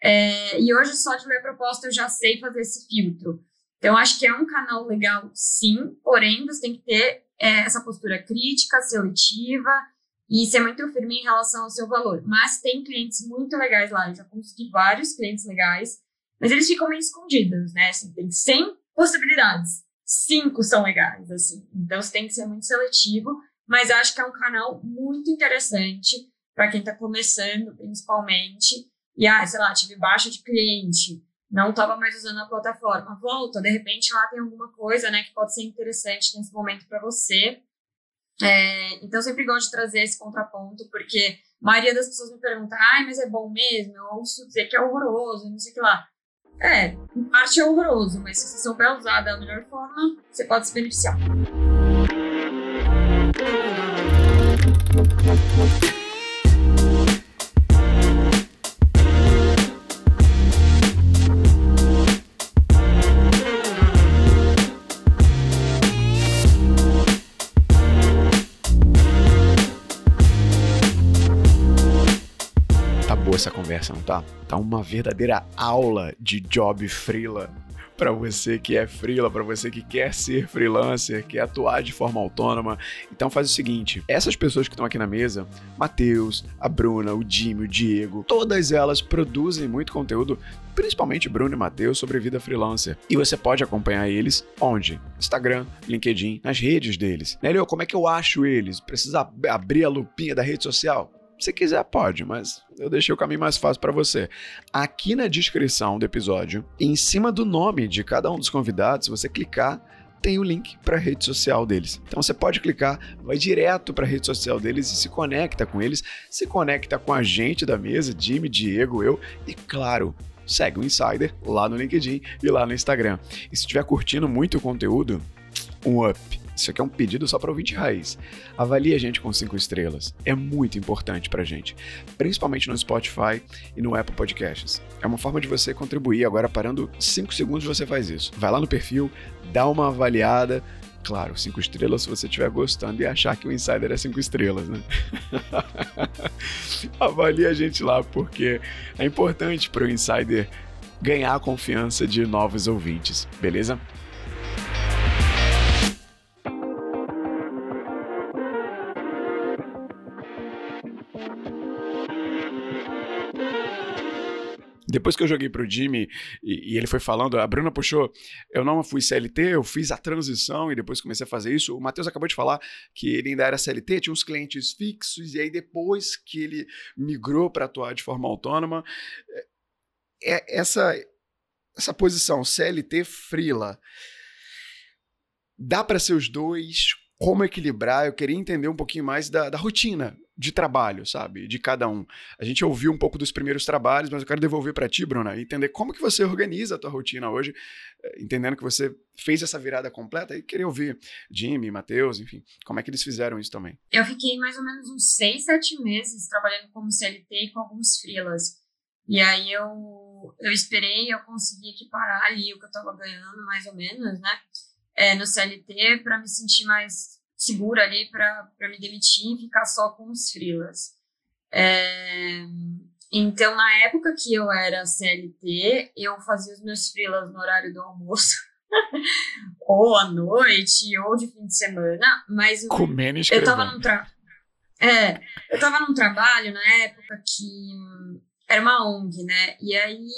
É, e hoje, só de ler a proposta, eu já sei fazer esse filtro. Então, acho que é um canal legal, sim, porém, você tem que ter é, essa postura crítica, seletiva, e ser muito firme em relação ao seu valor. Mas tem clientes muito legais lá, eu já consegui vários clientes legais, mas eles ficam meio escondidos, né? Assim, tem 100 possibilidades, cinco são legais, assim. Então você tem que ser muito seletivo, mas acho que é um canal muito interessante para quem está começando, principalmente. E, ah, sei lá, tive baixa de cliente, não estava mais usando a plataforma, volta, de repente lá tem alguma coisa, né, que pode ser interessante nesse momento para você. É, então, eu sempre gosto de trazer esse contraponto, porque a maioria das pessoas me pergunta, ai, mas é bom mesmo? Eu ouço dizer que é horroroso, não sei o que lá. É, em parte é horroroso, mas se você souber usar da melhor forma, você pode se beneficiar. Conversa, não tá? Tá uma verdadeira aula de job freela para você que é freela, para você que quer ser freelancer, quer atuar de forma autônoma. Então faz o seguinte, essas pessoas que estão aqui na mesa, Matheus, a Bruna, o Jimmy, o Diego, todas elas produzem muito conteúdo, principalmente Bruno e Matheus, sobre vida freelancer. E você pode acompanhar eles onde? Instagram, LinkedIn, nas redes deles. Né, Leo, como é que eu acho eles? Precisa abrir a lupinha da rede social? Se quiser, pode, mas eu deixei o caminho mais fácil para você. Aqui na descrição do episódio, em cima do nome de cada um dos convidados, se você clicar, tem o link para a rede social deles. Então você pode clicar, vai direto para a rede social deles e se conecta com eles, se conecta com a gente da mesa, Jimmy, Diego, eu e claro, segue o Insider lá no LinkedIn e lá no Instagram. E se estiver curtindo muito o conteúdo, um up isso aqui é um pedido só para ouvinte raiz. Avalie a gente com cinco estrelas. É muito importante para gente, principalmente no Spotify e no Apple Podcasts. É uma forma de você contribuir. Agora, parando cinco segundos, você faz isso. Vai lá no perfil, dá uma avaliada. Claro, cinco estrelas se você estiver gostando e achar que o Insider é cinco estrelas, né? [laughs] Avalie a gente lá, porque é importante para o Insider ganhar a confiança de novos ouvintes, beleza? Depois que eu joguei pro Jimmy e, e, ele foi falando, a Bruna puxou, eu não fui CLT, eu fiz a transição e depois comecei a fazer isso. O Matheus acabou de falar que ele ainda era CLT, tinha uns clientes fixos, e aí depois que ele migrou para atuar de forma autônoma, é, é, essa, essa posição CLT Freela, dá para ser os dois? Como equilibrar? Eu queria entender um pouquinho mais da, da rotina de trabalho, sabe? De cada um. A gente ouviu um pouco dos primeiros trabalhos, mas eu quero devolver para ti, Bruna, entender como que você organiza a tua rotina hoje, eh, entendendo que você fez essa virada completa e queria ouvir Jimmy, Matheus, enfim, como é que eles fizeram isso também? Eu fiquei mais ou menos uns seis, sete meses trabalhando como CLT e com alguns freelas. E aí eu, eu esperei, eu consegui equiparar ali o que eu estava ganhando, mais ou menos, né? É, no CLT, para me sentir mais segura ali para me demitir e ficar só com os freelas. É, então, na época que eu era CLT, eu fazia os meus freelas no horário do almoço. [laughs] ou à noite, ou de fim de semana, mas Comendo eu tava num tra... É, eu tava num trabalho na época que era uma ONG, né? E aí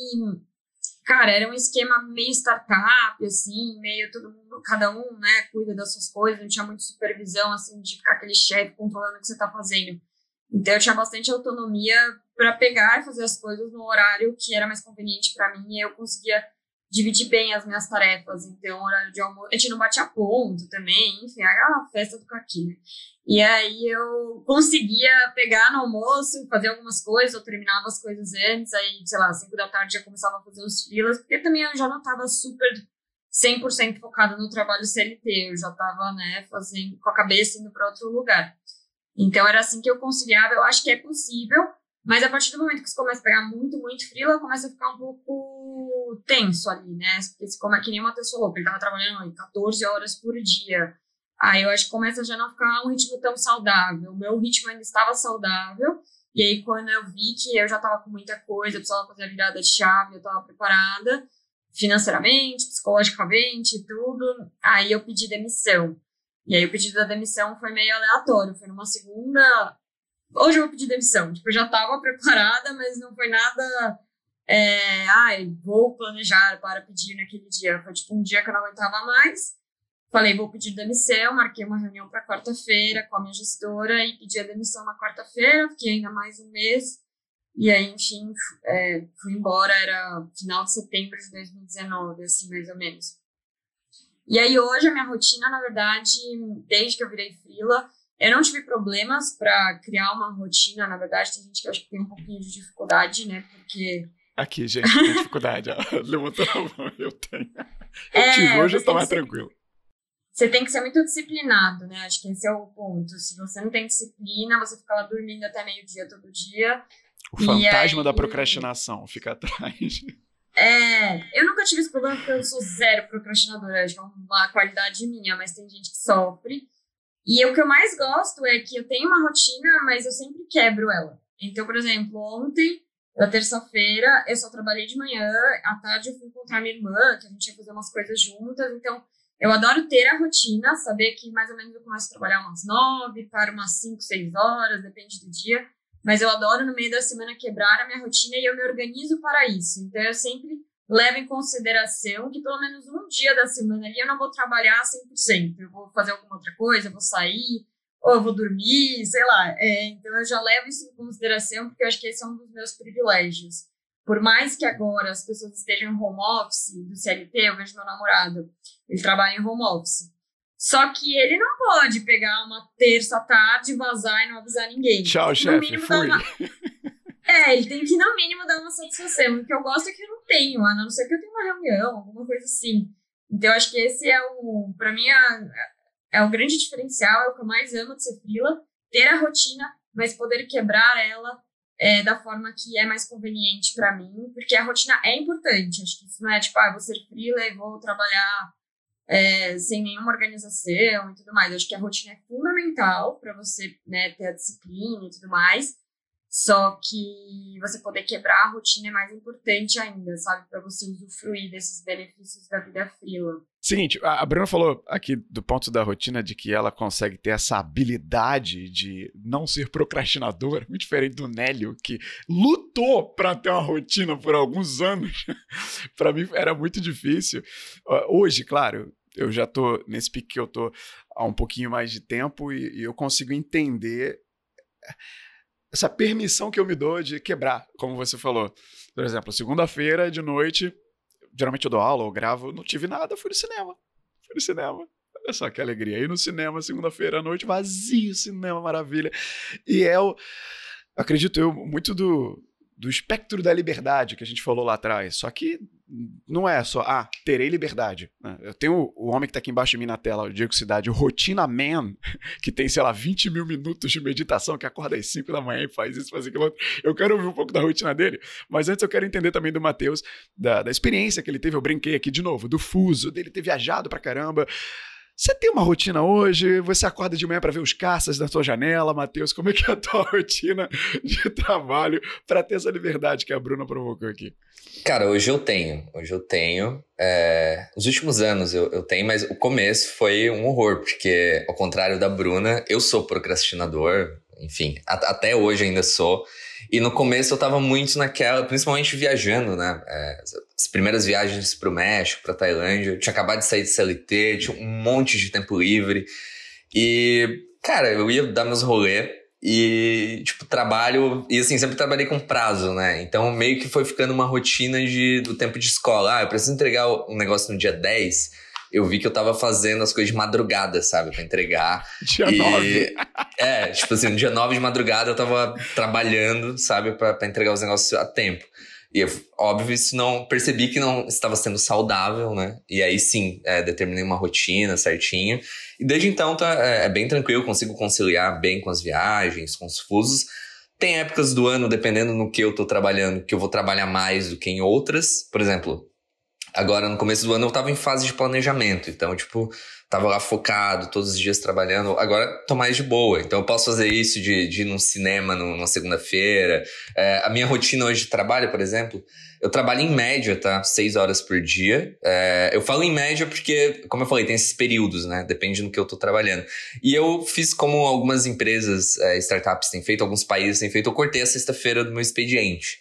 cara, era um esquema meio startup, assim, meio todo mundo, cada um, né, cuida das suas coisas, não tinha muita supervisão, assim, de ficar aquele chefe controlando o que você tá fazendo. Então eu tinha bastante autonomia para pegar e fazer as coisas no horário que era mais conveniente para mim e eu conseguia dividir bem as minhas tarefas. Então, horário de almoço, a gente não batia ponto também, enfim, a festa do caqui, né? E aí eu conseguia pegar no almoço, fazer algumas coisas, eu terminava as coisas antes, aí, sei lá, 5 da tarde já começava a fazer os filas, porque também eu já não estava super 100% focada no trabalho CLT, eu já estava, né, fazendo, com a cabeça indo para outro lugar. Então era assim que eu conciliava, eu acho que é possível, mas a partir do momento que você começa a pegar muito, muito frila, começa a ficar um pouco tenso ali, né? Porque como é que nem o Matheus falou, ele estava trabalhando 14 horas por dia, Aí eu acho que começa já não ficar um ritmo tão saudável. O meu ritmo ainda estava saudável. E aí, quando eu vi que eu já estava com muita coisa, eu precisava fazer a virada de chave, eu estava preparada financeiramente, psicologicamente, tudo. Aí eu pedi demissão. E aí o pedido da demissão foi meio aleatório. Foi numa segunda hoje eu vou pedir demissão. Tipo, eu já estava [laughs] preparada, mas não foi nada. É, ai, vou planejar para pedir naquele dia. Foi tipo um dia que eu não aguentava mais. Falei, vou pedir demissão. Marquei uma reunião para quarta-feira com a minha gestora e pedi a demissão na quarta-feira. Fiquei ainda mais um mês. E aí, enfim, é, fui embora. Era final de setembro de 2019, assim, mais ou menos. E aí, hoje, a minha rotina, na verdade, desde que eu virei frila, eu não tive problemas para criar uma rotina, na verdade, tem gente que acho que tem um pouquinho de dificuldade, né? Porque. Aqui, gente, tem dificuldade. [laughs] Levantou a mão, eu tenho. Eu É, tive, hoje eu tô mais ser- tranquilo. Você tem que ser muito disciplinado, né? Acho que esse é o ponto. Se você não tem disciplina, você fica lá dormindo até meio-dia todo dia. O fantasma aí- da procrastinação fica atrás. É, eu nunca tive esse problema porque eu sou zero procrastinadora, acho que é uma qualidade minha, mas tem gente que sofre. E o que eu mais gosto é que eu tenho uma rotina, mas eu sempre quebro ela. Então, por exemplo, ontem, na terça-feira, eu só trabalhei de manhã, à tarde eu fui encontrar minha irmã, que a gente ia fazer umas coisas juntas, então eu adoro ter a rotina, saber que mais ou menos eu começo a trabalhar umas nove, para umas cinco, seis horas, depende do dia. Mas eu adoro no meio da semana quebrar a minha rotina e eu me organizo para isso. Então eu sempre levo em consideração que pelo menos um dia da semana ali eu não vou trabalhar 100%. Eu vou fazer alguma outra coisa, eu vou sair, ou eu vou dormir, sei lá. É, então eu já levo isso em consideração porque eu acho que esse é um dos meus privilégios. Por mais que agora as pessoas estejam em home office do CLT, eu vejo meu namorado, ele trabalha em home office. Só que ele não pode pegar uma terça à tarde, vazar e não avisar ninguém. Tchau, chefe, fui. uma- [laughs] É, ele tem que, no mínimo, dar uma satisfação. O que eu gosto é que eu não tenho, a não ser que eu tenha uma reunião, alguma coisa assim. Então, eu acho que esse é o, pra mim, é, é o grande diferencial, é o que eu mais amo de ser frila, ter a rotina, mas poder quebrar ela é, da forma que é mais conveniente pra mim, porque a rotina é importante. Acho que isso não é tipo, ah, vou ser frila e vou trabalhar é, sem nenhuma organização e tudo mais. Acho que a rotina é fundamental para você né, ter a disciplina e tudo mais. Só que você poder quebrar a rotina é mais importante ainda, sabe? Para você usufruir desses benefícios da vida frila. Seguinte, a Bruna falou aqui do ponto da rotina de que ela consegue ter essa habilidade de não ser procrastinadora, muito diferente do Nélio, que lutou para ter uma rotina por alguns anos. [laughs] para mim era muito difícil. Hoje, claro, eu já tô nesse pique que eu tô há um pouquinho mais de tempo e, e eu consigo entender essa permissão que eu me dou de quebrar, como você falou. Por exemplo, segunda-feira de noite, geralmente eu dou aula ou gravo, não tive nada, fui no cinema. Fui no cinema. Olha só que alegria. Aí no cinema, segunda-feira à noite, vazio, cinema, maravilha. E é o, acredito eu, muito do, do espectro da liberdade que a gente falou lá atrás. Só que não é só, ah, terei liberdade. né? Eu tenho o, homem que tá aqui embaixo de mim na tela, o Diego Cidade, o Rotina Man, [laughs] que tem, sei lá, 20 mil minutos de meditação, que acorda às 5 da manhã e faz isso, faz aquilo. Eu quero ouvir um pouco da rotina dele, mas antes eu quero entender também do Matheus, da, da experiência que ele teve. Eu brinquei aqui de novo, do fuso, dele ter viajado pra caramba. Você tem uma rotina hoje? Você acorda de manhã para ver os caças na sua janela, Matheus? Como é que é a tua [laughs] rotina de trabalho para ter essa liberdade que a Bruna provocou aqui? Cara, hoje eu tenho. Hoje eu tenho. É, Os últimos anos eu, eu tenho, mas o começo foi um horror, porque, ao contrário da Bruna, eu sou procrastinador. Enfim, a- até hoje ainda sou. E no começo eu tava muito naquela, principalmente viajando, né? É, as primeiras viagens pro México, pra Tailândia, eu tinha acabado de sair de CLT, tinha um monte de tempo livre. E, cara, eu ia dar meus rolês e, tipo, trabalho. E assim, sempre trabalhei com prazo, né? Então meio que foi ficando uma rotina de, do tempo de escola. Ah, eu preciso entregar um negócio no dia 10. Eu vi que eu tava fazendo as coisas de madrugada, sabe? Pra entregar. Dia E- 9. [laughs] É, tipo assim, no dia 9 de madrugada eu tava trabalhando, sabe? Pra, pra entregar os negócios a tempo. E eu, óbvio, isso não. Percebi que não estava sendo saudável, né? E aí sim, é, determinei uma rotina certinho. E desde então tá, é, é bem tranquilo, consigo conciliar bem com as viagens, com os fusos. Tem épocas do ano, dependendo no que eu tô trabalhando, que eu vou trabalhar mais do que em outras. Por exemplo, Agora, no começo do ano, eu tava em fase de planejamento. Então, tipo, tava lá focado, todos os dias trabalhando. Agora, tô mais de boa. Então, eu posso fazer isso de, de ir num cinema numa segunda-feira. É, a minha rotina hoje de trabalho, por exemplo, eu trabalho em média, tá? Seis horas por dia. É, eu falo em média porque, como eu falei, tem esses períodos, né? Depende do que eu tô trabalhando. E eu fiz como algumas empresas, é, startups têm feito, alguns países têm feito, eu cortei a sexta-feira do meu expediente.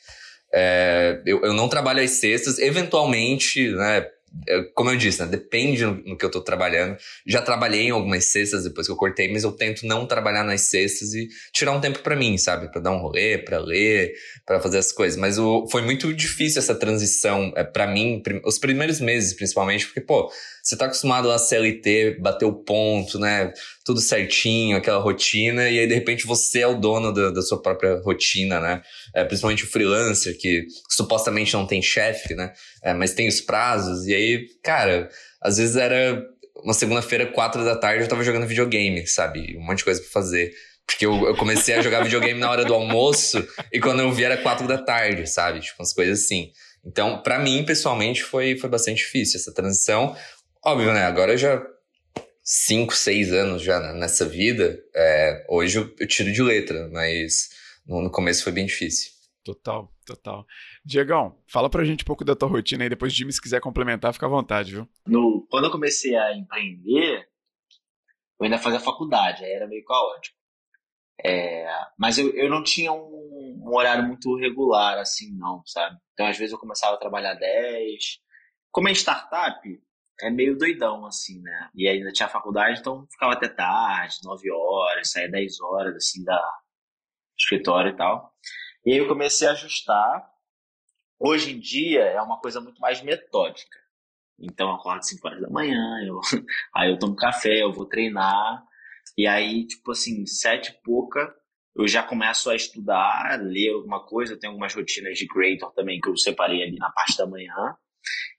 É, eu, eu não trabalho às sextas, eventualmente, né? É, como eu disse, né, depende no, que eu tô trabalhando. Já trabalhei em algumas cestas depois que eu cortei, mas eu tento não trabalhar nas cestas e tirar um tempo para mim, sabe? Para dar um rolê, para ler, para fazer as coisas. Mas o, foi muito difícil essa transição é, para mim, os primeiros meses principalmente, porque, pô, você tá acostumado a CLT, bater o ponto, né? Tudo certinho, aquela rotina, e aí de repente você é o dono da, da sua própria rotina, né? É, principalmente o freelancer, que supostamente não tem chefe, né? É, mas tem os prazos, e aí, cara, às vezes era uma segunda-feira, quatro da tarde, eu tava jogando videogame, sabe? Um monte de coisa pra fazer. Porque eu, eu comecei a jogar videogame na hora do almoço, e quando eu vi era quatro da tarde, sabe? Tipo, umas coisas assim. Então, para mim, pessoalmente, foi, foi bastante difícil essa transição. Óbvio, né? Agora já cinco, seis anos já nessa vida, é, hoje eu, eu, tiro de letra, mas no, no, começo foi bem difícil. Total, total. Diegão, fala pra gente um pouco da tua rotina aí, depois Jimmy, se quiser complementar, fica à vontade, viu? No, quando eu comecei a empreender, eu ainda fazia faculdade, aí era meio caótico. É, mas eu, eu não tinha um, um, horário muito regular, assim, não, sabe? Então, às vezes eu começava a trabalhar 10. Como é startup, é meio doidão, assim, né? E ainda tinha faculdade, então ficava até tarde, 9 horas, saía 10 horas, assim, da escritório e tal. E aí eu comecei a ajustar. Hoje em dia é uma coisa muito mais metódica. Então eu acordo 5 horas da manhã, eu, [laughs] aí eu tomo café, eu vou treinar. E aí, tipo assim, sete e pouca, eu já começo a estudar, ler alguma coisa. Eu tenho algumas rotinas de creator também que eu separei ali na parte da manhã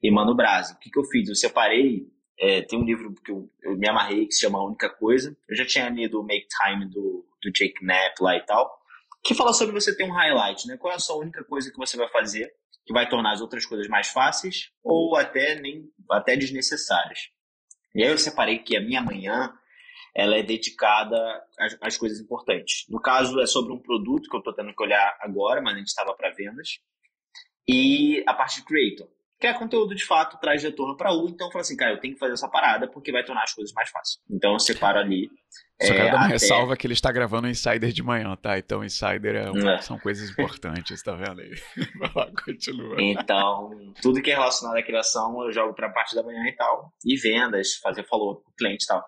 e Mano Brasa. O que, que eu fiz? Eu separei, é, tem um livro que eu, eu, me amarrei que se chama A Única Coisa. Eu já tinha lido Make Time do, do Jake Knapp lá e tal, que fala sobre você ter um highlight, né? Qual é a sua única coisa que você vai fazer que vai tornar as outras coisas mais fáceis ou até nem até desnecessárias. E aí eu separei que a minha manhã ela é dedicada às, às coisas importantes. No caso é sobre um produto que eu estou tendo que olhar agora, mas a gente estava para vendas. E a parte de creator quer conteúdo de fato, traz retorno para U, então fala assim, cara, eu tenho que fazer essa parada porque vai tornar as coisas mais fáceis. Então eu separo ali. [laughs] Só é, quero dar uma até... ressalva que ele está gravando o Insider de manhã, tá? Então Insider é uma, é. são coisas importantes, tá vendo aí? [laughs] Vai lá, continua. Então, tudo que é relacionado à criação eu jogo para a parte da manhã e tal. E vendas, fazer follow-up com o cliente e tal.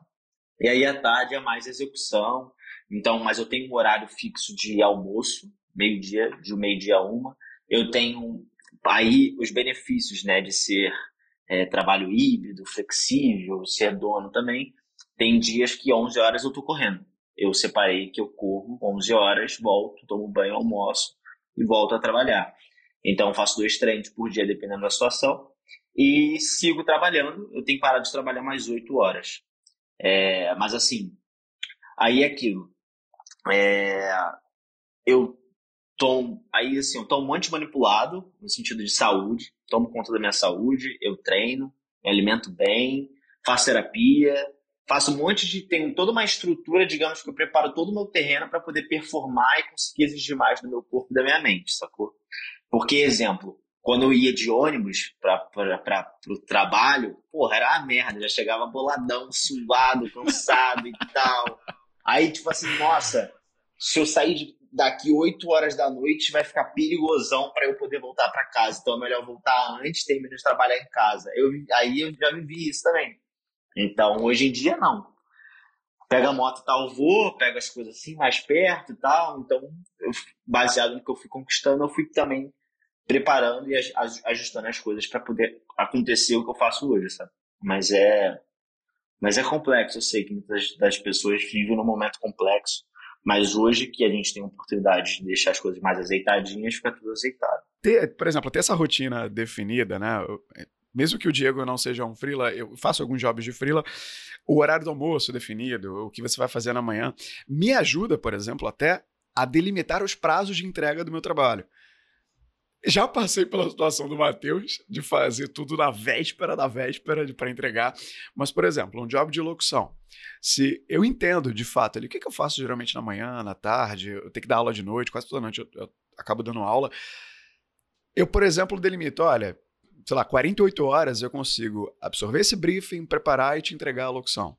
E aí à tarde é mais execução. Então, mas eu tenho um horário fixo de almoço, meio-dia, de meio-dia a uma. Eu tenho aí os benefícios né, de ser é, trabalho híbrido, flexível, ser dono também, tem dias que 11 horas eu tô correndo. Eu separei que eu corro 11 horas, volto, tomo banho, almoço e volto a trabalhar. Então faço dois treinos por dia, dependendo da situação, e sigo trabalhando. Eu tenho parado de trabalhar mais 8 horas. É, mas assim, aí é aquilo. É, eu tomo, aí assim, eu tomo um monte manipulado, no sentido de saúde, tomo conta da minha saúde, eu treino, me alimento bem, faço terapia, faço um monte de. Tenho toda uma estrutura, digamos que eu preparo todo o meu terreno para poder performar e conseguir exigir mais do meu corpo e da minha mente, sacou? Porque, exemplo, quando eu ia de ônibus para o trabalho, porra, era uma merda, já chegava boladão, suado, cansado e tal. Aí, tipo assim, nossa, se eu sair de daqui 8 horas da noite vai ficar perigosão para eu poder voltar para casa. Então é melhor voltar antes, terminar de trabalhar em casa. Eu, aí eu já vivi isso também. Então hoje em dia não. Pega a moto tal, vou, pego as coisas assim mais perto e tal. Então, eu, baseado no que eu fui conquistando, eu fui também preparando e ajustando as coisas para poder acontecer o que eu faço hoje, sabe? Mas é, mas é complexo. Eu sei que muitas das pessoas vivem num momento complexo mas hoje que a gente tem a oportunidade de deixar as coisas mais azeitadinhas, fica tudo azeitado. Ter, por exemplo, ter essa rotina definida, né? Mesmo que o Diego não seja um freela, eu faço alguns jobs de freela, o horário do almoço definido, o que você vai fazer na manhã, me ajuda, por exemplo, até a delimitar os prazos de entrega do meu trabalho. Já passei pela situação do Matheus de fazer tudo na véspera da véspera para entregar. Mas, por exemplo, um job de locução. Se eu entendo de fato ali, o que, que eu faço geralmente na manhã, na tarde, eu tenho que dar aula de noite, quase toda noite eu, eu acabo dando aula. Eu, por exemplo, delimito, olha, sei lá, 48 horas eu consigo absorver esse briefing, preparar e te entregar a locução.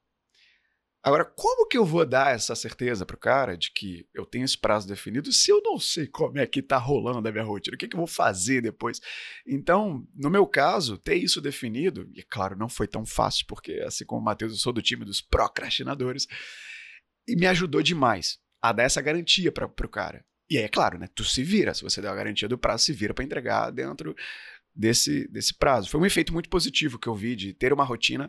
Agora, como que eu vou dar essa certeza pro cara de que eu tenho esse prazo definido se eu não sei como é que tá rolando a minha rotina? O que, que eu vou fazer depois? Então, no meu caso, ter isso definido, e claro, não foi tão fácil, porque assim como o Matheus, eu sou do time dos procrastinadores, e me ajudou demais a dar essa garantia para pro cara. E aí, é claro, né? Tu se vira. Se você der a garantia do prazo, se vira para entregar dentro desse, desse prazo. Foi um efeito muito positivo que eu vi de ter uma rotina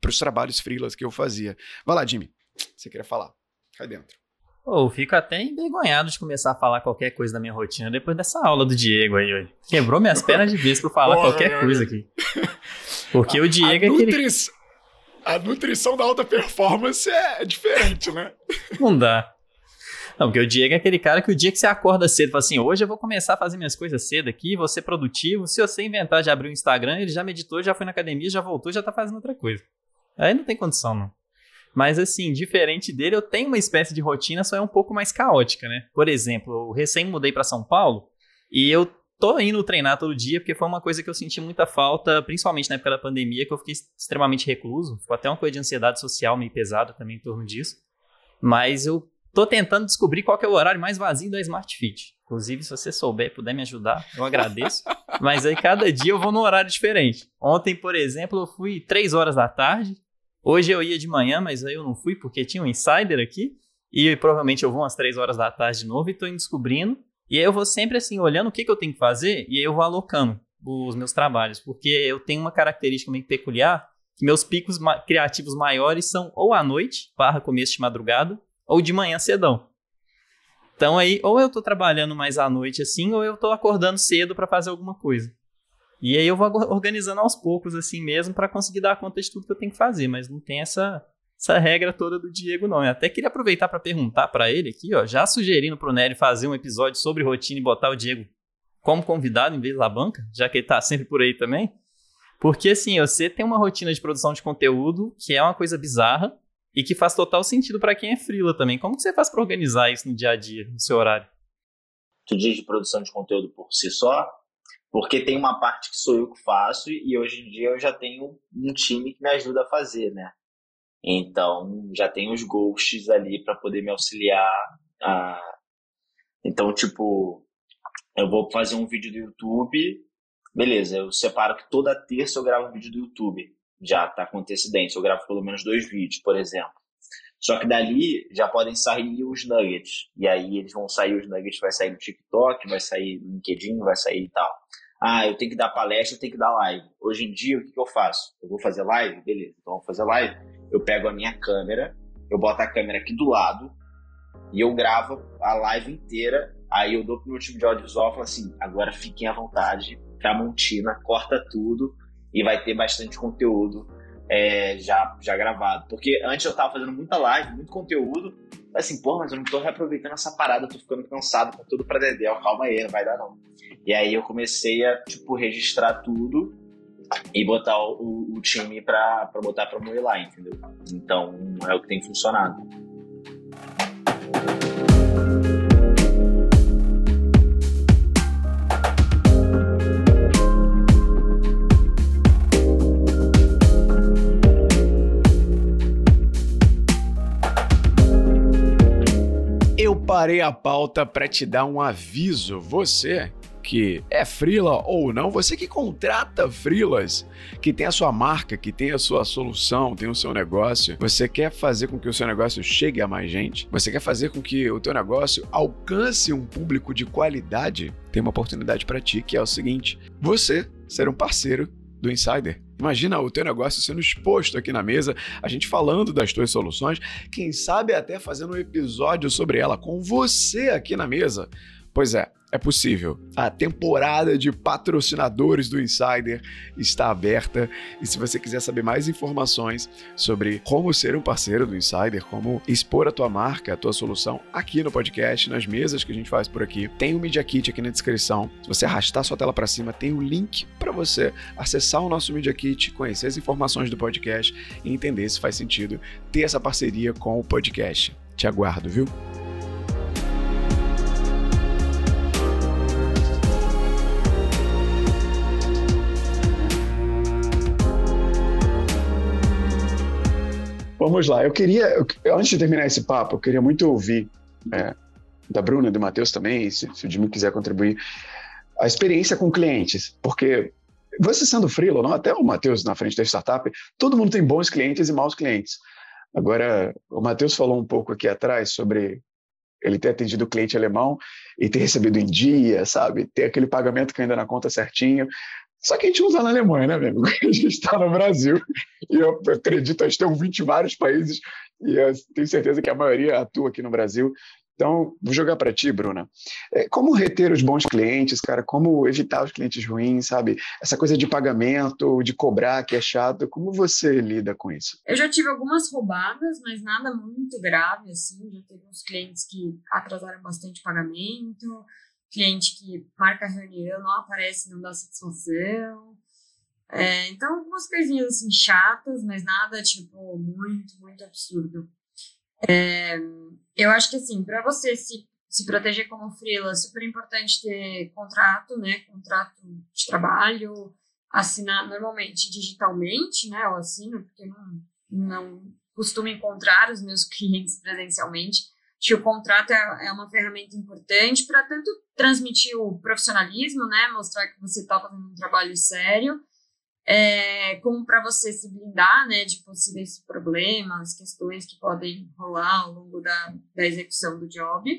para os trabalhos freelas que eu fazia. Vai lá, Jimmy. Você queria falar? Cai dentro. Pô, eu fico até envergonhado de começar a falar qualquer coisa da minha rotina depois dessa aula do Diego aí hoje. Quebrou minhas pernas de vez pra falar Porra, qualquer coisa aqui. Porque o Diego a é aquele. A nutrição da alta performance é diferente, né? Não dá. Não, porque o Diego é aquele cara que o dia que você acorda cedo, fala assim, hoje eu vou começar a fazer minhas coisas cedo aqui, vou ser produtivo. Se você inventar de abrir o Instagram, ele já meditou, já foi na academia, já voltou, já tá fazendo outra coisa. Aí não tem condição, não. Mas assim, diferente dele, eu tenho uma espécie de rotina, só é um pouco mais caótica, né? Por exemplo, eu recém mudei para São Paulo e eu tô indo treinar todo dia, porque foi uma coisa que eu senti muita falta, principalmente na época da pandemia, que eu fiquei extremamente recluso. Ficou até uma coisa de ansiedade social meio pesada também em torno disso. Mas eu tô tentando descobrir qual é o horário mais vazio da Smart Fit. Inclusive, se você souber e puder me ajudar, eu agradeço. [laughs] Mas aí cada dia eu vou num horário diferente. Ontem, por exemplo, eu fui 3 horas da tarde, Hoje eu ia de manhã, mas aí eu não fui porque tinha um insider aqui. E provavelmente eu vou umas 3 horas da tarde de novo e tô indo descobrindo. E aí eu vou sempre assim, olhando o que, que eu tenho que fazer e aí eu vou alocando os meus trabalhos. Porque eu tenho uma característica meio peculiar, que meus picos criativos maiores são ou à noite, barra começo de madrugada, ou de manhã cedão. Então aí, ou eu tô trabalhando mais à noite assim, ou eu tô acordando cedo para fazer alguma coisa. E aí eu vou organizando aos poucos assim mesmo para conseguir dar conta de tudo que eu tenho que fazer, mas não tem essa essa regra toda do Diego não. Eu até queria aproveitar para perguntar para ele aqui, ó, já sugerindo pro Nery fazer um episódio sobre rotina e botar o Diego como convidado em vez da banca, já que ele tá sempre por aí também. Porque assim, você tem uma rotina de produção de conteúdo que é uma coisa bizarra e que faz total sentido para quem é frila também. Como que você faz para organizar isso no dia a dia, no seu horário? Tu diz de produção de conteúdo por si só? Porque tem uma parte que sou eu que faço e hoje em dia eu já tenho um time que me ajuda a fazer, né? Então, já tenho os ghosts ali para poder me auxiliar. A... Então, tipo, eu vou fazer um vídeo do YouTube, beleza, eu separo que toda terça eu gravo um vídeo do YouTube. Já tá com antecedência, eu gravo pelo menos dois vídeos, por exemplo. Só que dali já podem sair os nuggets. E aí eles vão sair, os nuggets vai sair no TikTok, vai sair no LinkedIn, vai sair e tal. Ah, eu tenho que dar palestra, eu tenho que dar live. Hoje em dia, o que, que eu faço? Eu vou fazer live? Beleza, então eu vou fazer live. Eu pego a minha câmera, eu boto a câmera aqui do lado e eu gravo a live inteira. Aí eu dou pro meu time de audiovisual e falo assim: agora fiquem à vontade, Tramontina, corta tudo e vai ter bastante conteúdo é, já, já gravado. Porque antes eu tava fazendo muita live, muito conteúdo, assim, pô, mas eu não tô reaproveitando essa parada, tô ficando cansado com tudo pra Dedéu, calma aí, não vai dar não. E aí eu comecei a, tipo, registrar tudo e botar o, o time pra, pra botar pra moer lá, entendeu? Então é o que tem funcionado. Parei a pauta para te dar um aviso. Você que é frila ou não, você que contrata frilas, que tem a sua marca, que tem a sua solução, tem o seu negócio, você quer fazer com que o seu negócio chegue a mais gente, você quer fazer com que o teu negócio alcance um público de qualidade, tem uma oportunidade para ti que é o seguinte: você ser um parceiro do Insider. Imagina o teu negócio sendo exposto aqui na mesa, a gente falando das tuas soluções, quem sabe até fazendo um episódio sobre ela com você aqui na mesa. Pois é, é possível. A temporada de patrocinadores do Insider está aberta e se você quiser saber mais informações sobre como ser um parceiro do Insider, como expor a tua marca, a tua solução aqui no podcast, nas mesas que a gente faz por aqui, tem o Media Kit aqui na descrição. Se você arrastar sua tela para cima, tem o link para você acessar o nosso Media Kit, conhecer as informações do podcast e entender se faz sentido ter essa parceria com o podcast. Te aguardo, viu? Vamos lá. Eu queria, eu, antes de terminar esse papo, eu queria muito ouvir é, da Bruna do Matheus também, se, se o Jimmy quiser contribuir, a experiência com clientes, porque você sendo freelo, não, até o Matheus na frente da startup, todo mundo tem bons clientes e maus clientes. Agora, o Matheus falou um pouco aqui atrás sobre ele ter atendido o cliente alemão e ter recebido em dia, sabe? Ter aquele pagamento que ainda na conta certinho. Só que a gente usa na Alemanha, né, amigo? [laughs] A gente está no Brasil e eu acredito, a gente tem 20 em vários países e eu tenho certeza que a maioria atua aqui no Brasil. Então, vou jogar para ti, Bruna. É, como reter os bons clientes, cara? Como evitar os clientes ruins, sabe? Essa coisa de pagamento, de cobrar, que é chato. Como você lida com isso? Eu já tive algumas roubadas, mas nada muito grave, assim. Já teve uns clientes que atrasaram bastante pagamento cliente que marca reunião, não aparece, não dá satisfação. É, então, algumas coisinhas assim chatas, mas nada tipo muito, muito absurdo. É, eu acho que assim, para você se, se proteger como freela, é super importante ter contrato, né? Contrato de trabalho, assinar normalmente digitalmente, né? Eu assino, porque não, não costumo encontrar os meus [laughs] clientes presencialmente que o contrato é, é uma ferramenta importante para tanto transmitir o profissionalismo, né, mostrar que você está fazendo um trabalho sério, é, como para você se blindar, né, de possíveis problemas, questões que podem rolar ao longo da, da execução do job.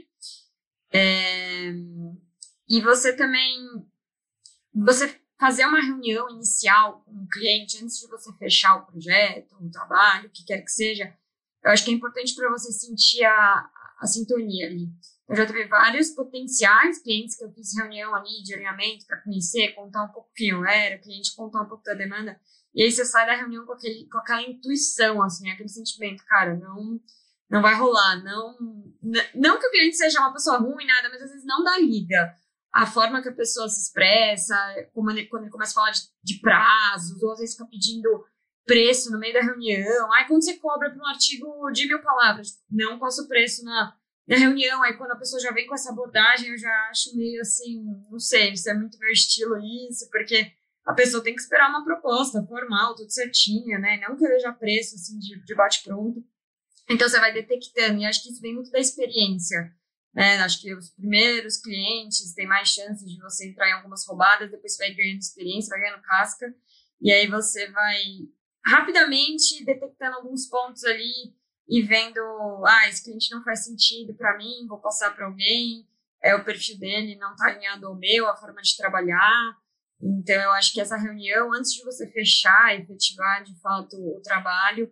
É, e você também, você fazer uma reunião inicial com o cliente antes de você fechar o projeto, o trabalho, o que quer que seja, eu acho que é importante para você sentir a, a sintonia ali. Eu já tive vários potenciais clientes que eu fiz reunião ali de alinhamento para conhecer, contar um pouco quem eu era, o cliente contar um pouco da demanda. E aí você sai da reunião com, aquele, com aquela intuição, assim, aquele sentimento, cara, não não vai rolar, não não que o cliente seja uma pessoa ruim, nada, mas às vezes não dá liga. A forma que a pessoa se expressa, como ele, quando ele começa a falar de, de prazos, ou às vezes fica pedindo preço no meio da reunião. Aí quando você cobra para um artigo de mil palavras, não posso o preço na, na reunião. Aí quando a pessoa já vem com essa abordagem, eu já acho meio assim, não sei, isso é muito meu estilo isso, porque a pessoa tem que esperar uma proposta formal, tudo certinho, né? Não querer já preço assim de, de bate-pronto. Então você vai detectando, e acho que isso vem muito da experiência. Né? Acho que os primeiros clientes têm mais chances de você entrar em algumas roubadas, depois você vai ganhando experiência, vai ganhando casca, e aí você vai rapidamente detectando alguns pontos ali e vendo, ah, esse cliente não faz sentido para mim, vou passar para alguém, é o perfil dele não está alinhado ao meu, a forma de trabalhar. Então, eu acho que essa reunião, antes de você fechar efetivar de fato o trabalho,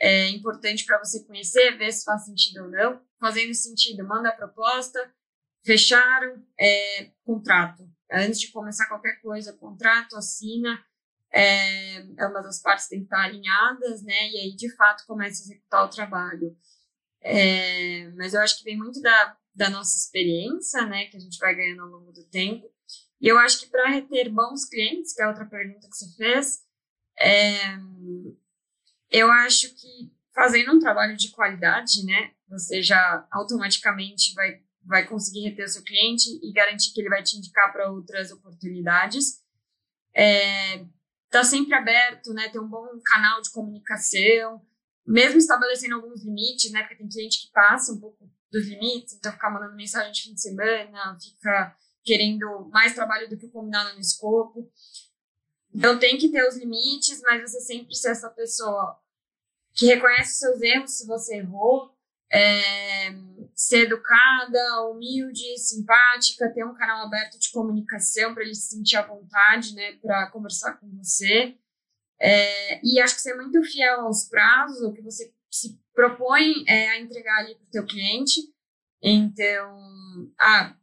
é importante para você conhecer, ver se faz sentido ou não. Fazendo sentido, manda a proposta, fecharam, é, contrato. Antes de começar qualquer coisa, contrato, assina, é, ambas as partes têm que estar alinhadas, né? E aí, de fato, começa a executar o trabalho. É, mas eu acho que vem muito da, da nossa experiência, né? Que a gente vai ganhando ao longo do tempo. E eu acho que para reter bons clientes, que é outra pergunta que você fez, é, eu acho que fazendo um trabalho de qualidade, né? Você já automaticamente vai, vai conseguir reter o seu cliente e garantir que ele vai te indicar para outras oportunidades. É, tá sempre aberto, né? Ter um bom canal de comunicação, mesmo estabelecendo alguns limites, né? Porque tem cliente que passa um pouco dos limites, então ficar mandando mensagem de fim de semana, fica querendo mais trabalho do que o combinado no escopo. Então tem que ter os limites, mas você sempre ser essa pessoa que reconhece os seus erros se você errou, é, ser educada, humilde, simpática, ter um canal aberto de comunicação para ele se sentir à vontade, né, para conversar com você. É, e acho que ser muito fiel aos prazos, o que você se propõe é, a entregar ali para o teu cliente. Então, ah,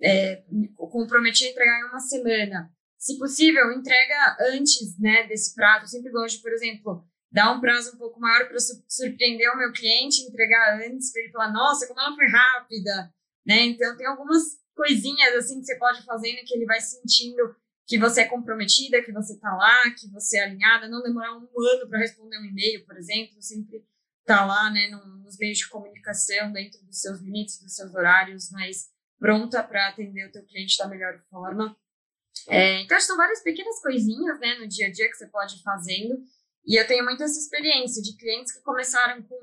é, comprometi a entregar em uma semana. Se possível, entrega antes né, desse prazo. Eu sempre gosto por exemplo, dar um prazo um pouco maior para surpreender o meu cliente, entregar antes, para ele falar, nossa, como ela foi rápida. Né? Então, tem algumas coisinhas assim que você pode fazer que ele vai sentindo que você é comprometida, que você está lá, que você é alinhada, não demorar um ano para responder um e-mail, por exemplo, sempre tá lá, né, nos meios de comunicação, dentro dos seus limites, dos seus horários, mas pronta para atender o teu cliente da melhor forma. É, então, são várias pequenas coisinhas, né, no dia a dia que você pode ir fazendo. E eu tenho muito essa experiência de clientes que começaram com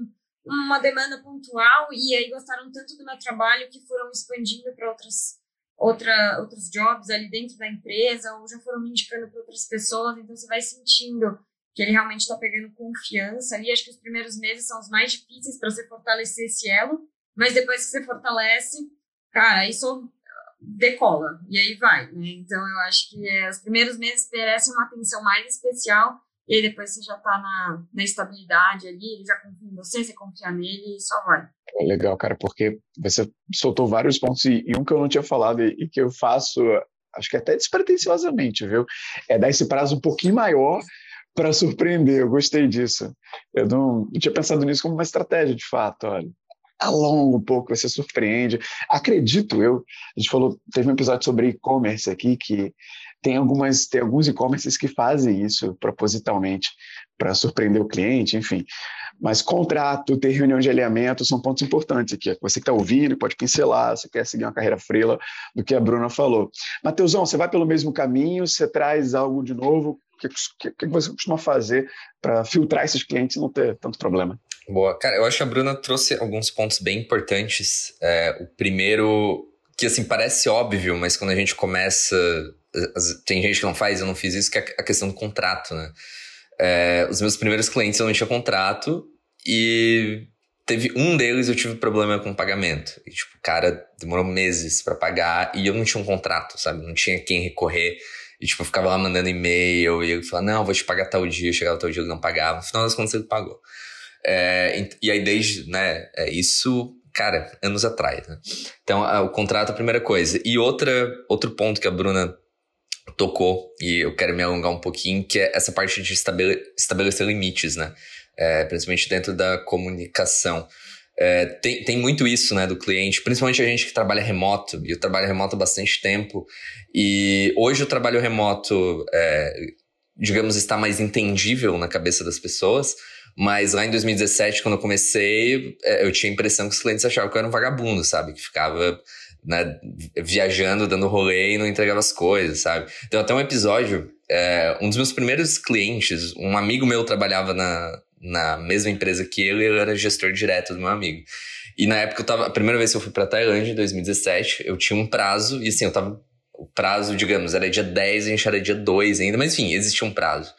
uma demanda pontual e aí gostaram tanto do meu trabalho que foram expandindo para outras outra, outros jobs ali dentro da empresa ou já foram me indicando para outras pessoas. Então, você vai sentindo que ele realmente está pegando confiança ali. Acho que os primeiros meses são os mais difíceis para você fortalecer esse elo, mas depois que você fortalece, cara, isso decola e aí vai. Né? Então eu acho que é, os primeiros meses merecem uma atenção mais especial e aí depois você já está na, na estabilidade ali, ele já confia em você, você confia nele e só vai. É legal, cara, porque você soltou vários pontos e, um que eu não tinha falado e, e que eu faço acho que até despretensiosamente, viu? É dar esse prazo um pouquinho maior para surpreender. Eu gostei disso. Eu não, não, tinha pensado nisso como uma estratégia, de fato. Olha, alonga um pouco, você surpreende. Acredito eu. A gente falou, teve um episódio sobre e-commerce aqui que tem algumas tem alguns e-commerces que fazem isso propositalmente para surpreender o cliente, enfim. Mas contrato, ter reunião de alinhamento são pontos importantes aqui. Você que está ouvindo pode pincelar, você quer seguir uma carreira freela do que a Bruna falou. Mateusão, você vai pelo mesmo caminho, você traz algo de novo, o que, que, você costuma fazer para filtrar esses clientes e não ter tanto problema? Boa. Cara, eu acho que a Bruna trouxe alguns pontos bem importantes. É, o primeiro, que assim, parece óbvio, mas quando a gente começa. Tem gente que não faz, eu não fiz isso, que é a questão do contrato, né? É, os meus primeiros clientes eu não tinha contrato e teve um deles eu tive problema com pagamento. E, tipo, o cara demorou meses para pagar e eu não tinha um contrato, sabe? Não tinha quem recorrer. E, tipo, eu ficava lá mandando e-mail e ele falava, não, vou te pagar tal dia. Chegava tal dia, ele não pagava. No final das contas, ele pagou. É, e aí, desde, né, é isso, cara, anos atrás, né? Então, o contrato é a primeira coisa. E outra, outro ponto que a Bruna tocou, e eu quero me alongar um pouquinho, que é essa parte de estabele estabelecer limites, né? É, principalmente dentro da comunicação. É, tem, tem muito isso, né, do cliente, principalmente a gente que trabalha remoto, e eu trabalho remoto há bastante tempo, e hoje o trabalho remoto, é, digamos, está mais entendível na cabeça das pessoas, mas lá em 2017, quando eu comecei, é, eu tinha a impressão que os clientes achavam que eu era um vagabundo, sabe, que ficava né, viajando, dando rolê e não entregava as coisas, sabe? Então, até um episódio, é, um dos meus primeiros clientes, um amigo meu trabalhava na, na mesma empresa que ele, ele era gestor direto do meu amigo. E na época eu tava, a primeira vez que eu fui pra Tailândia, em 2017, eu tinha um prazo, e assim, eu tava, o prazo, digamos, era dia 10, a gente era dia 2 ainda, mas enfim, existia um prazo.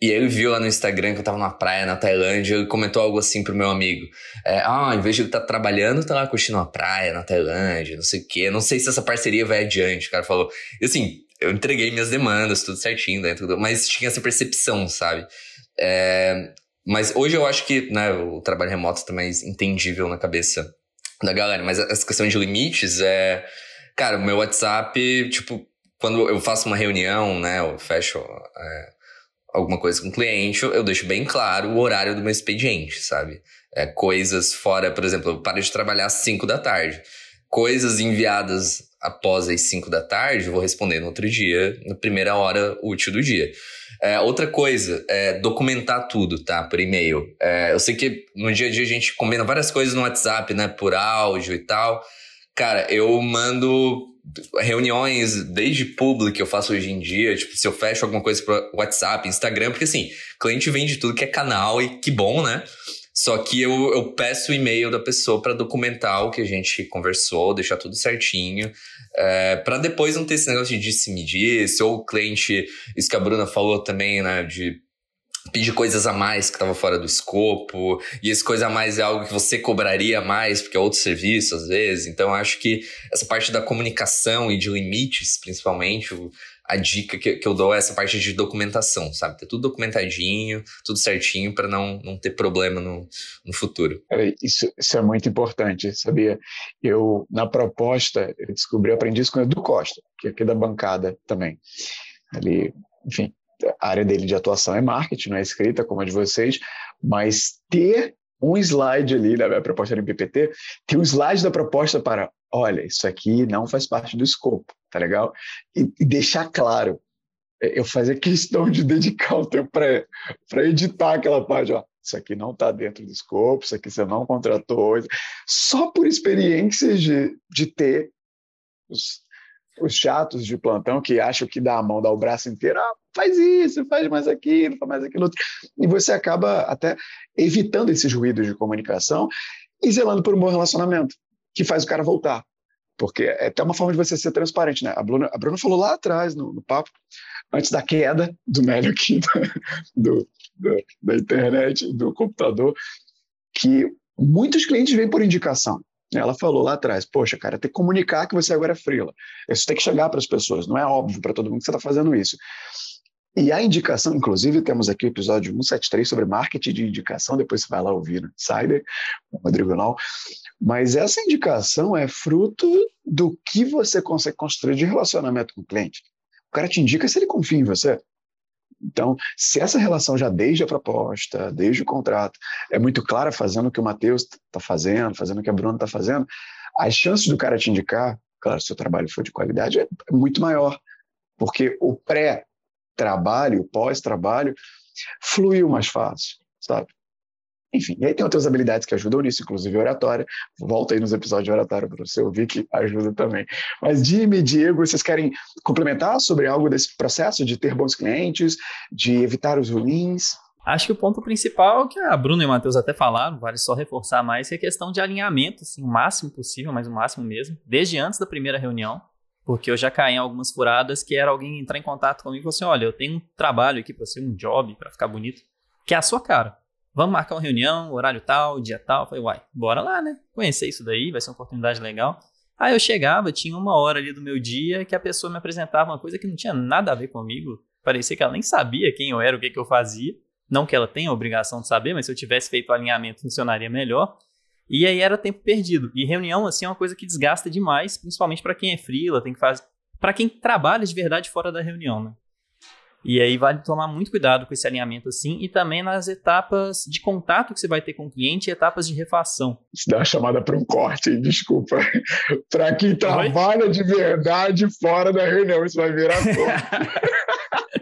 E ele viu lá no Instagram que eu tava na praia na Tailândia e comentou algo assim pro meu amigo. É, ah, em vez de ele estar tá trabalhando, tá lá curtindo uma praia na Tailândia, não sei o quê. Não sei se essa parceria vai adiante, o cara falou. E assim, eu entreguei minhas demandas, tudo certinho dentro do... Mas tinha essa percepção, sabe? É, mas hoje eu acho que né, o trabalho remoto está mais entendível na cabeça da galera. Mas essa questão de limites é. Cara, o meu WhatsApp, tipo, quando eu faço uma reunião, né, eu fecho é, alguma coisa com o cliente, eu deixo bem claro o horário do meu expediente, sabe? É, coisas fora, por exemplo, eu paro de trabalhar às 5 da tarde. Coisas enviadas após as 5 da tarde, eu vou responder no outro dia, na primeira hora útil do dia. É, outra coisa, é documentar tudo, tá? Por e-mail. É, eu sei que no dia a dia a gente combina várias coisas no WhatsApp, né? Por áudio e tal. Cara, eu mando reuniões desde público que eu faço hoje em dia, tipo, se eu fecho alguma coisa pro WhatsApp, Instagram, porque assim, cliente vende tudo que é canal e que bom, né? Só que eu, eu peço o e-mail da pessoa para documentar o que a gente conversou, deixar tudo certinho, é, para depois não ter esse negócio de disse-me disse, ou o cliente, isso que a Bruna falou também, né, de pedir coisas a mais que estava fora do escopo, e esse coisa a mais é algo que você cobraria mais, porque é outro serviço às vezes. Então, acho que essa parte da comunicação e de limites, principalmente, a dica que, que eu dou é essa parte de documentação, sabe? Ter tudo documentadinho, tudo certinho para não, não ter problema no, no futuro. Isso, isso é muito importante, sabia? Eu, na proposta, eu descobri, eu aprendi isso com o Edu Costa, que é aqui da bancada também. Ali, enfim, a área dele de atuação é marketing, não é escrita como a de vocês, mas ter um slide ali da minha proposta do PPT, ter um slide da proposta para, olha, isso aqui não faz parte do escopo, tá legal? E, e deixar claro, é, eu fazer questão de dedicar o tempo para editar aquela página, isso aqui não está dentro do escopo, isso aqui você não contratou, só por experiências de, de ter os, os chatos de plantão que acham que dá a mão, dá o braço inteiro, ah, faz isso, faz mais aquilo, faz mais aquilo outro. E você acaba até evitando esses ruídos de comunicação e zelando por um bom relacionamento, que faz o cara voltar. Porque é até uma forma de você ser transparente, né? A Bruna, a Bruna falou lá atrás, no, no papo, antes da queda do Mélio aqui, [laughs] do, do, da internet, do computador, que muitos clientes vêm por indicação. Ela falou lá atrás, poxa, cara, tem que comunicar que você agora é frila. Isso tem que chegar para as pessoas, não é óbvio para todo mundo que você está fazendo isso. E a indicação, inclusive, temos aqui o episódio 173 sobre marketing de indicação, depois você vai lá ouvir no Insider, com o Rodrigo Lau. Mas essa indicação é fruto do que você consegue construir de relacionamento com o cliente. O cara te indica se ele confia em você. Então, se essa relação já desde a proposta, desde o contrato, é muito clara, fazendo o que o Matheus está fazendo, fazendo o que a Bruna está fazendo, as chances do cara te indicar, claro, se o trabalho for de qualidade, é muito maior. Porque o pré-trabalho, o pós-trabalho, fluiu mais fácil, sabe? Enfim, e aí tem outras habilidades que ajudam nisso, inclusive oratória. Volta aí nos episódios de oratória para você ouvir que ajuda também. Mas Jimmy, Diego, vocês querem complementar sobre algo desse processo de ter bons clientes, de evitar os ruins? Acho que o ponto principal que a Bruna e o Matheus até falaram, vale só reforçar mais, é a questão de alinhamento, assim, o máximo possível, mas o máximo mesmo, desde antes da primeira reunião, porque eu já caí em algumas furadas que era alguém entrar em contato comigo e falar assim, olha, eu tenho um trabalho aqui para ser um job, para ficar bonito, que é a sua cara vamos marcar uma reunião, horário tal, dia tal. falei, uai, bora lá, né? Conhecer isso daí, vai ser uma oportunidade legal. Aí eu chegava, tinha uma hora ali do meu dia que a pessoa me apresentava uma coisa que não tinha nada a ver comigo. Parecia que ela nem sabia quem eu era, o que, que eu fazia. Não que ela tenha a obrigação de saber, mas se eu tivesse feito o alinhamento funcionaria melhor. E aí era tempo perdido. E reunião, assim, é uma coisa que desgasta demais, principalmente para quem é freela, tem que fazer. Para quem trabalha de verdade fora da reunião, né? E aí vale tomar muito cuidado com esse alinhamento assim e também nas etapas de contato que você vai ter com o cliente e etapas de refação. Isso dá uma chamada para um corte, desculpa. [laughs] para quem trabalha de verdade fora da reunião, isso vai virar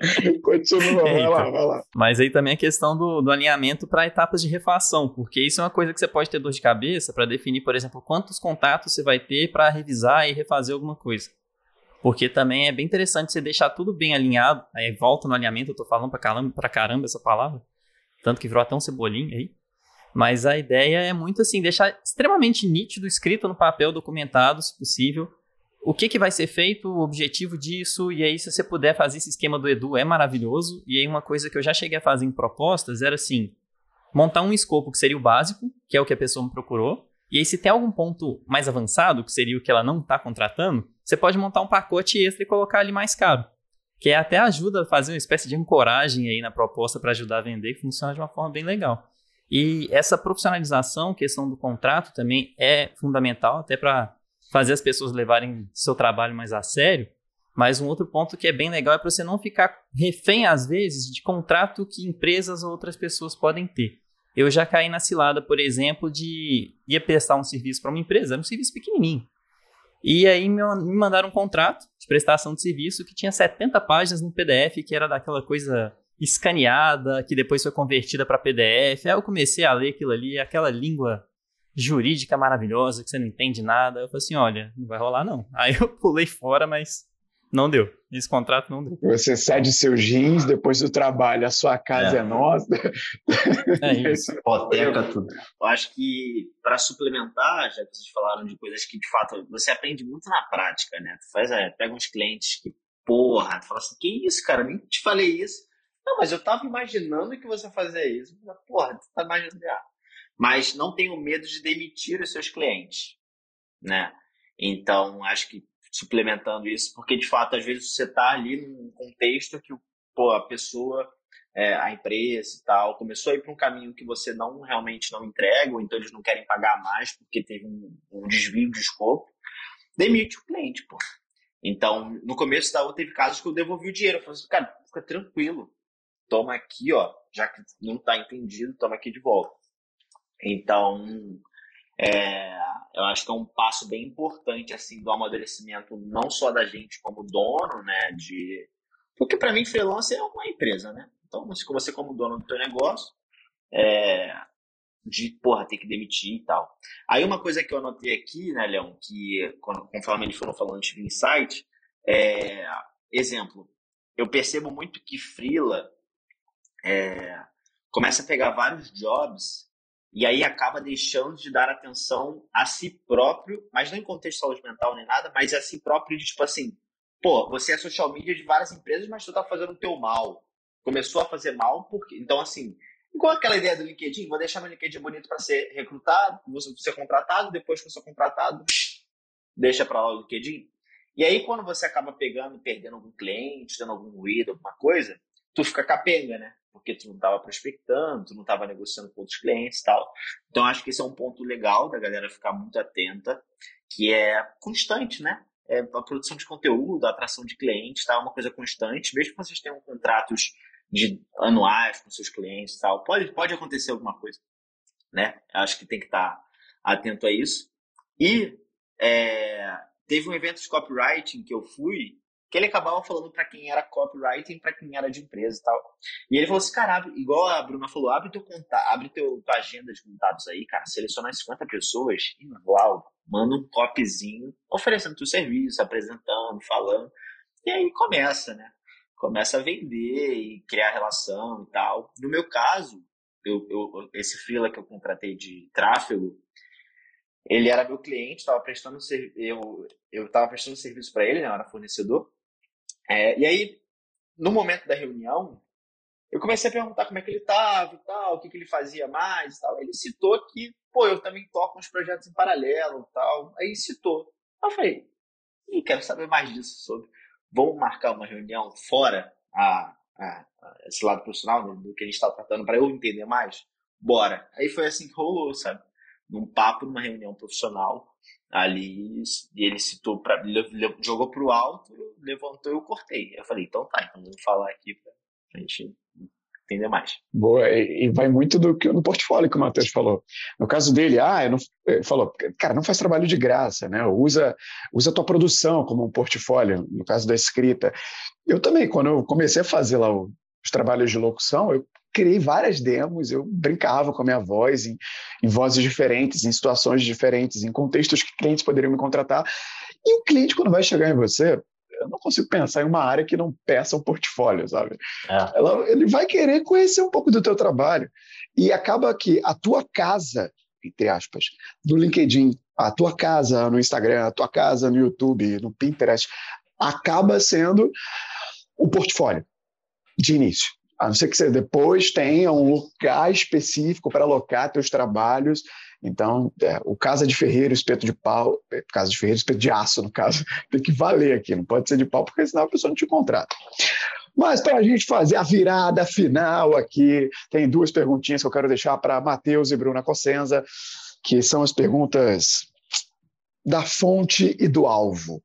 [laughs] Continua, vai lá, vai lá. Mas aí também a questão do, do alinhamento para etapas de refação, porque isso é uma coisa que você pode ter dor de cabeça para definir, por exemplo, quantos contatos você vai ter para revisar e refazer alguma coisa. Porque também é bem interessante você deixar tudo bem alinhado. Aí volta no alinhamento, eu tô falando pra caramba, pra caramba essa palavra. Tanto que virou até um cebolinha aí. Mas a ideia é muito assim, deixar extremamente nítido, escrito no papel, documentado, se possível, o que, que vai ser feito, o objetivo disso, e aí se você puder fazer esse esquema do Edu, é maravilhoso. E aí uma coisa que eu já cheguei a fazer em propostas era assim, montar um escopo que seria o básico, que é o que a pessoa me procurou, e aí se tem algum ponto mais avançado, que seria o que ela não está contratando, você pode montar um pacote extra e colocar ali mais caro. Que é até ajuda a fazer uma espécie de ancoragem aí na proposta para ajudar a vender, que funciona de uma forma bem legal. E essa profissionalização, questão do contrato também é fundamental, até para fazer as pessoas levarem seu trabalho mais a sério. Mas um outro ponto que é bem legal é para você não ficar refém, às vezes, de contrato que empresas ou outras pessoas podem ter. Eu já caí na cilada, por exemplo, de ia prestar um serviço para uma empresa, era um serviço pequenininho. E aí me mandaram um contrato de prestação de serviço que tinha 70 páginas no PDF, que era daquela coisa escaneada, que depois foi convertida para PDF. Aí eu comecei a ler aquilo ali, aquela língua jurídica maravilhosa que você não entende nada. Eu falei assim, olha, não vai rolar não. Aí eu pulei fora, mas não deu. Esse contrato não deu. Você cede seus jeans depois do trabalho, a sua casa é, é nossa. É isso. [laughs] Hipoteca tudo. Eu acho que, para suplementar, já que vocês falaram de coisas que de fato você aprende muito na prática, né? Tu faz, é, pega uns clientes que, porra, tu fala assim: que isso, cara? Nem te falei isso. Não, mas eu tava imaginando que você fazia isso. Porra, tu tá imaginando. Ah. Mas não tenho medo de demitir os seus clientes, né? Então, acho que suplementando isso, porque de fato, às vezes você está ali num contexto que pô, a pessoa, é, a empresa e tal, começou a ir para um caminho que você não realmente não entrega, ou então eles não querem pagar mais porque teve um, um desvio de escopo, demite o cliente, pô. Então, no começo da outra teve casos que eu devolvi o dinheiro. Eu falei assim, cara, fica tranquilo. Toma aqui, ó. Já que não está entendido, toma aqui de volta. Então, é, eu acho que é um passo bem importante, assim, do amadurecimento, não só da gente como dono, né, de... Porque para mim, freelancer é uma empresa, né? Então, você como dono do teu negócio, é, de, porra, ter que demitir e tal. Aí uma coisa que eu anotei aqui, né, Leão, que quando, conforme eles foram falando de insight, é, exemplo, eu percebo muito que Freela é, começa a pegar vários jobs e aí acaba deixando de dar atenção a si próprio, mas não em contexto de saúde mental nem nada, mas a si próprio de tipo assim, pô, você é social media de várias empresas, mas tu tá fazendo o teu mal. Começou a fazer mal porque, então assim, igual aquela ideia do LinkedIn, vou deixar meu LinkedIn bonito para ser recrutado, vou ser contratado, depois que eu sou contratado, [sniffs] deixa para lá o LinkedIn. E aí quando você acaba pegando, perdendo algum cliente, tendo algum ruído, alguma coisa, tu fica capenga, né? Porque tu não estava prospectando, tu não estava negociando com outros clientes e tal. Então, acho que esse é um ponto legal da galera ficar muito atenta, que é constante, né? É a produção de conteúdo, a atração de clientes, tá? É uma coisa constante. Mesmo que vocês tenham contratos de anuais com seus clientes tal, pode, pode acontecer alguma coisa, né? Acho que tem que estar tá atento a isso. E é, teve um evento de copywriting que eu fui, que ele acabava falando para quem era copywriting, para quem era de empresa e tal. E ele falou assim, cara, igual a Bruna falou, abre teu contato, abre teu, tua agenda de contatos aí, cara, seleciona 50 pessoas e uau, manda um copyzinho, oferecendo teu serviço, apresentando, falando. E aí começa, né? Começa a vender e criar relação e tal. No meu caso, eu, eu, esse freela que eu contratei de tráfego, ele era meu cliente, estava prestando eu eu estava prestando serviço para ele, né, eu era fornecedor. É, e aí, no momento da reunião, eu comecei a perguntar como é que ele estava e tal, o que, que ele fazia mais e tal. Ele citou que, pô, eu também toco uns projetos em paralelo e tal. Aí citou. Eu falei, e quero saber mais disso sobre. Vamos marcar uma reunião fora a, a, a esse lado profissional né, do que a gente está tratando para eu entender mais? Bora. Aí foi assim que rolou, sabe? Num papo, numa reunião profissional ali ele citou para jogou pro alto, levantou e eu cortei. Eu falei, então tá, então vamos falar aqui pra gente entender mais. Boa, e, vai muito do que no portfólio que o Matheus falou. No caso dele, ah, não, ele falou, cara, não faz trabalho de graça, né? Usa usa a tua produção como um portfólio, no caso da escrita. Eu também, quando eu comecei a fazer lá o, os trabalhos de locução, eu criei várias demos, eu brincava com a minha voz em, em, vozes diferentes, em situações diferentes, em contextos que clientes poderiam me contratar. E o cliente, quando vai chegar em você, eu não consigo pensar em uma área que não peça um portfólio, sabe? É. Ela, ele vai querer conhecer um pouco do teu trabalho. E acaba que a tua casa, entre aspas, no LinkedIn, a tua casa no Instagram, a tua casa no YouTube, no Pinterest, acaba sendo o portfólio de início. A não ser que você depois tenha um lugar específico para alocar seus trabalhos. Então, é, o casa de ferreiro, espeto de pau, é, casa de ferreiro, espeto de aço, no caso, [laughs] tem que valer aqui, não pode ser de pau, porque senão a pessoa não te contrata. Mas para a gente fazer a virada final aqui, tem duas perguntinhas que eu quero deixar para Matheus e Bruna Cossenza, que são as perguntas da fonte e do alvo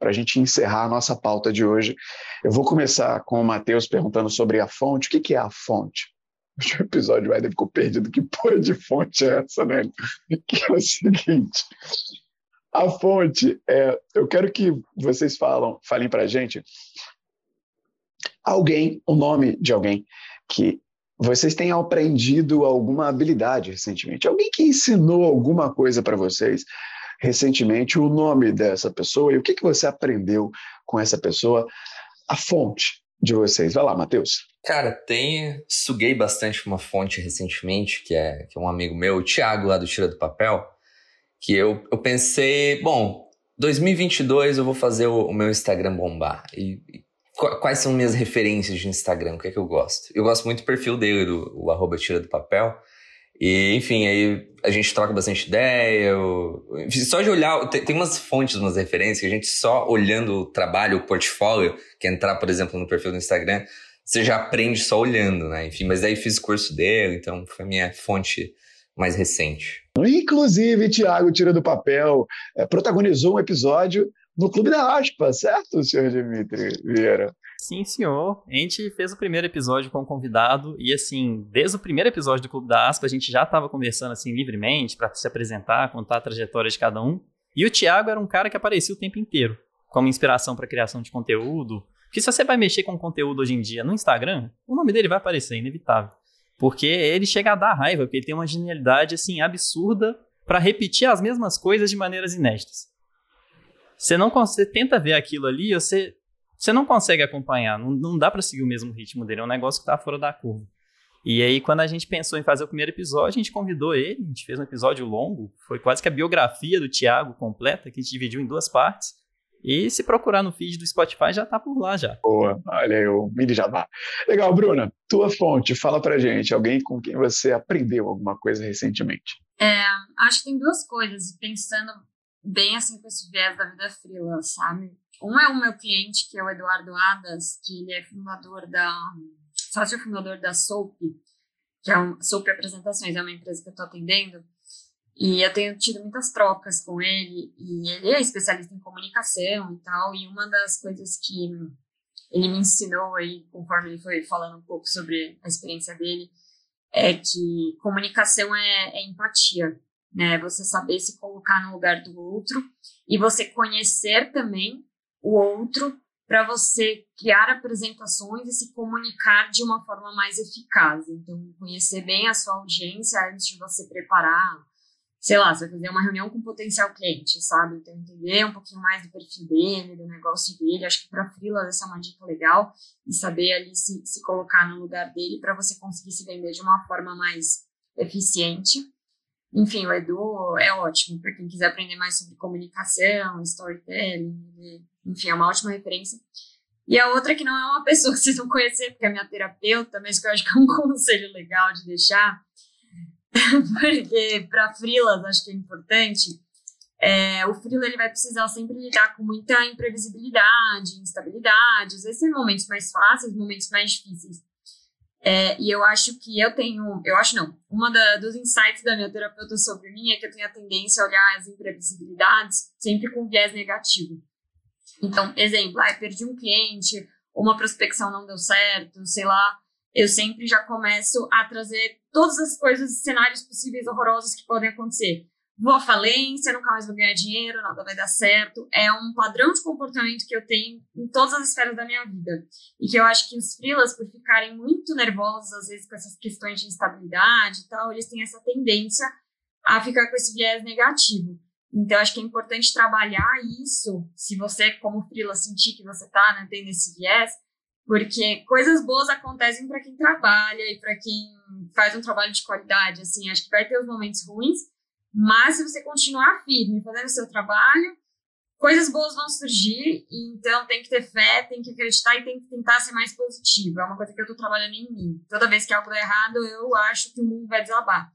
para a gente encerrar a nossa pauta de hoje. Eu vou começar com o Matheus perguntando sobre a fonte. O que, que é a fonte? O episódio vai ficou perdido. Que porra de fonte é essa, né? Que é o seguinte. A fonte é. Eu quero que vocês falam, falem para a gente alguém, o nome de alguém que vocês tenham aprendido alguma habilidade recentemente, alguém que ensinou alguma coisa para vocês recentemente o nome dessa pessoa e o que, que você aprendeu com essa pessoa, a fonte de vocês. Vai lá, Matheus. Cara, tem. Suguei bastante uma fonte recentemente, que é, que é um amigo meu, o Thiago, lá do Tira do Papel, que eu, eu pensei, bom, 2022 eu vou fazer o, o meu Instagram bombar. E, e, quais são minhas referências de Instagram? O que é que eu gosto? Eu gosto muito do perfil dele, do o arroba Tira do Papel. E, enfim, aí a gente troca bastante ideia. Eu... Só de olhar, tem, umas fontes, umas referências, que a gente só olhando o trabalho, o portfólio, que é entrar, por exemplo, no perfil do Instagram, você já aprende só olhando, né? Enfim, mas daí fiz curso dele, então foi a minha fonte mais recente. Inclusive, Tiago tira do papel, é, protagonizou um episódio no Clube da Aspa, certo, senhor Dimitri Vieira? Sim, senhor. A gente fez o primeiro episódio com o convidado e, assim, desde o primeiro episódio do Clube da Aspa, a gente já estava conversando, assim, livremente para se apresentar, contar a trajetória de cada um. E o Thiago era um cara que aparecia o tempo inteiro, como inspiração para criação de conteúdo. Porque se você vai mexer com conteúdo hoje em dia no Instagram, o nome dele vai aparecer, inevitável. Porque ele chega a dar raiva, porque ele tem uma genialidade, assim, absurda para repetir as mesmas coisas de maneiras inéditas. Você não você tenta ver aquilo ali, você você não consegue acompanhar, não, não dá para seguir o mesmo ritmo dele, é um negócio que tá fora da curva. E aí, quando a gente pensou em fazer o primeiro episódio, a gente convidou ele, a gente fez um episódio longo, foi quase que a biografia do Thiago completa, que a gente dividiu em duas partes. E se procurar no feed do Spotify, já tá por lá já. Boa, olha aí o mini jabá. Legal, Bruna, tua fonte, fala pra gente, alguém com quem você aprendeu alguma coisa recentemente. É, acho que tem duas coisas, pensando bem assim com esse viés da vida freelance, sabe? Um é o meu cliente, que é o Eduardo Adas, que ele é fundador da, sócio fundador da Soap, que é um, Soap Apresentações, é uma empresa que eu estou atendendo, e eu tenho tido muitas trocas com ele, e ele é especialista em comunicação e tal, e uma das coisas que ele me ensinou aí, conforme ele foi falando um pouco sobre a experiência dele, é que comunicação é, é empatia, né? Você saber se colocar no lugar do outro e você conhecer também o outro para você criar apresentações e se comunicar de uma forma mais eficaz. Então, conhecer bem a sua audiência antes de você preparar, sei lá, você vai fazer uma reunião com um potencial cliente, sabe? Então, entender um pouquinho mais do perfil dele, do negócio dele. Acho que para freela essa é uma dica legal e saber ali se, se colocar no lugar dele para você conseguir se vender de uma forma mais eficiente. Enfim, o Edu é ótimo para quem quiser aprender mais sobre comunicação, storytelling, enfim, é uma ótima referência. E a outra que não é uma pessoa que vocês vão conhecer, porque é minha terapeuta, mas que eu acho que é um [laughs] conselho legal de deixar, [laughs] porque para frilas acho que é importante. É, o frila ele vai precisar sempre lidar com muita imprevisibilidade, instabilidade, às vezes tem momentos mais fáceis, momentos mais difíceis. É, e eu acho que eu tenho, eu acho não, uma da, dos insights da minha terapeuta sobre mim é que eu tenho a tendência a olhar as imprevisibilidades sempre com viés negativo. Então, exemplo, ah, perdi um cliente, uma prospecção não deu certo, sei lá, eu sempre já começo a trazer todas as coisas, cenários possíveis horrorosos que podem acontecer. Vou à falência, nunca mais vou ganhar dinheiro, nada vai dar certo. É um padrão de comportamento que eu tenho em todas as esferas da minha vida. E que eu acho que os freelas, por ficarem muito nervosos, às vezes, com essas questões de instabilidade e tal, eles têm essa tendência a ficar com esse viés negativo. Então, acho que é importante trabalhar isso, se você, como freela, sentir que você está né, tendo esse viés, porque coisas boas acontecem para quem trabalha e para quem faz um trabalho de qualidade. Assim, acho que vai ter os momentos ruins, mas se você continuar firme fazendo o seu trabalho, coisas boas vão surgir. então, tem que ter fé, tem que acreditar e tem que tentar ser mais positivo. É uma coisa que eu estou trabalhando em mim. Toda vez que algo dá errado, eu acho que o mundo vai desabar.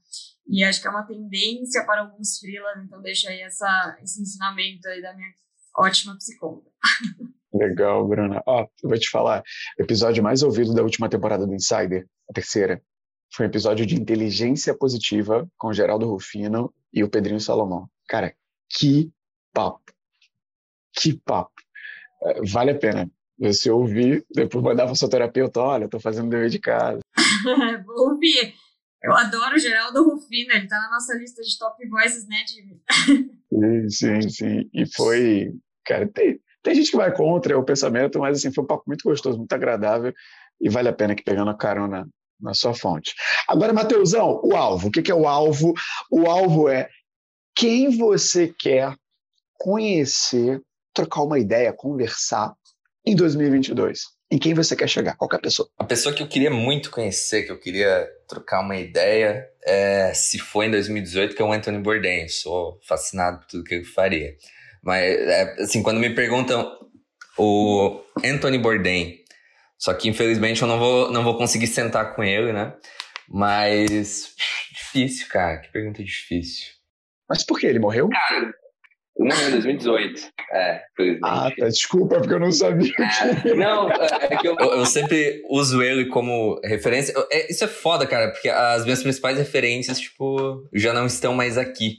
E acho que é uma tendência para alguns freelas, então deixa aí essa, esse ensinamento aí da minha ótima psicóloga. [laughs] Legal, Bruna. Ó, eu vou te falar, episódio mais ouvido da última temporada do Insider, a terceira, foi um episódio de inteligência positiva com Geraldo Rufino e o Pedrinho Salomão. Cara, que papo. Que papo. É, vale a pena. Você ouvir, depois mandar para o seu terapeuta, olha, estou fazendo dever de casa. [laughs] Vou ouvir. Eu adoro o Geraldo Rufino, ele tá na nossa lista de top voices, né, Jimmy? sim, sim, sim. E foi, cara, tem, tem gente que vai contra o pensamento, mas assim, foi um papo muito gostoso, muito agradável e vale a pena que pegando a carona na sua fonte. Agora, Mateusão, o alvo. O que é o alvo? O alvo é quem você quer conhecer, trocar uma ideia, conversar em 2022 em quem você quer chegar? Qualquer pessoa. A pessoa que eu queria muito conhecer, que eu queria trocar uma ideia, é, se foi em 2018, que é o Anthony Bourdain. Eu sou fascinado por tudo que ele faria. Mas, é, assim, quando me perguntam o Anthony Bourdain, só que infelizmente eu não vou, não vou conseguir sentar com ele, né? Mas difícil, cara. Que pergunta difícil. Mas por que? Ele morreu? Cara, não, em 2018. É, felizmente. Ah, tá. Desculpa, porque eu não sabia. É, não, é que eu, eu, eu, sempre uso ele como referência. É, isso é foda, cara, porque as minhas principais referências, tipo, já não estão mais aqui.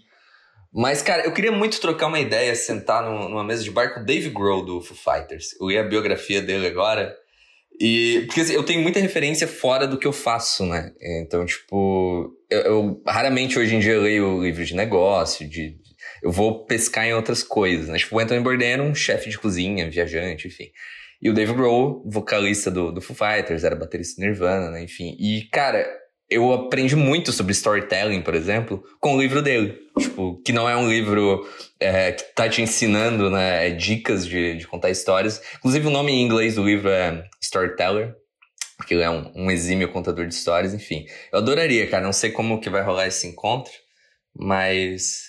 Mas, cara, eu queria muito trocar uma ideia, sentar numa mesa de bar com o Dave Grohl do Foo Fighters. Eu li a biografia dele agora. E. Porque assim, eu tenho muita referência fora do que eu faço, né? Então, tipo. Eu, eu raramente hoje em dia leio livro de negócio, de. Eu vou pescar em outras coisas, né? Tipo, o Anthony Bourdain era um chefe de cozinha, viajante, enfim. E o Dave Grohl, vocalista do, do Foo Fighters, era baterista Nirvana, né? Enfim. E, cara, eu aprendi muito sobre storytelling, por exemplo, com o livro dele. Tipo, que não é um livro é, que tá te ensinando, né, é dicas de, de contar histórias. Inclusive, o nome em inglês do livro é Storyteller, porque ele é um, um exímio contador de histórias, enfim. Eu adoraria, cara, não sei como que vai rolar esse encontro, mas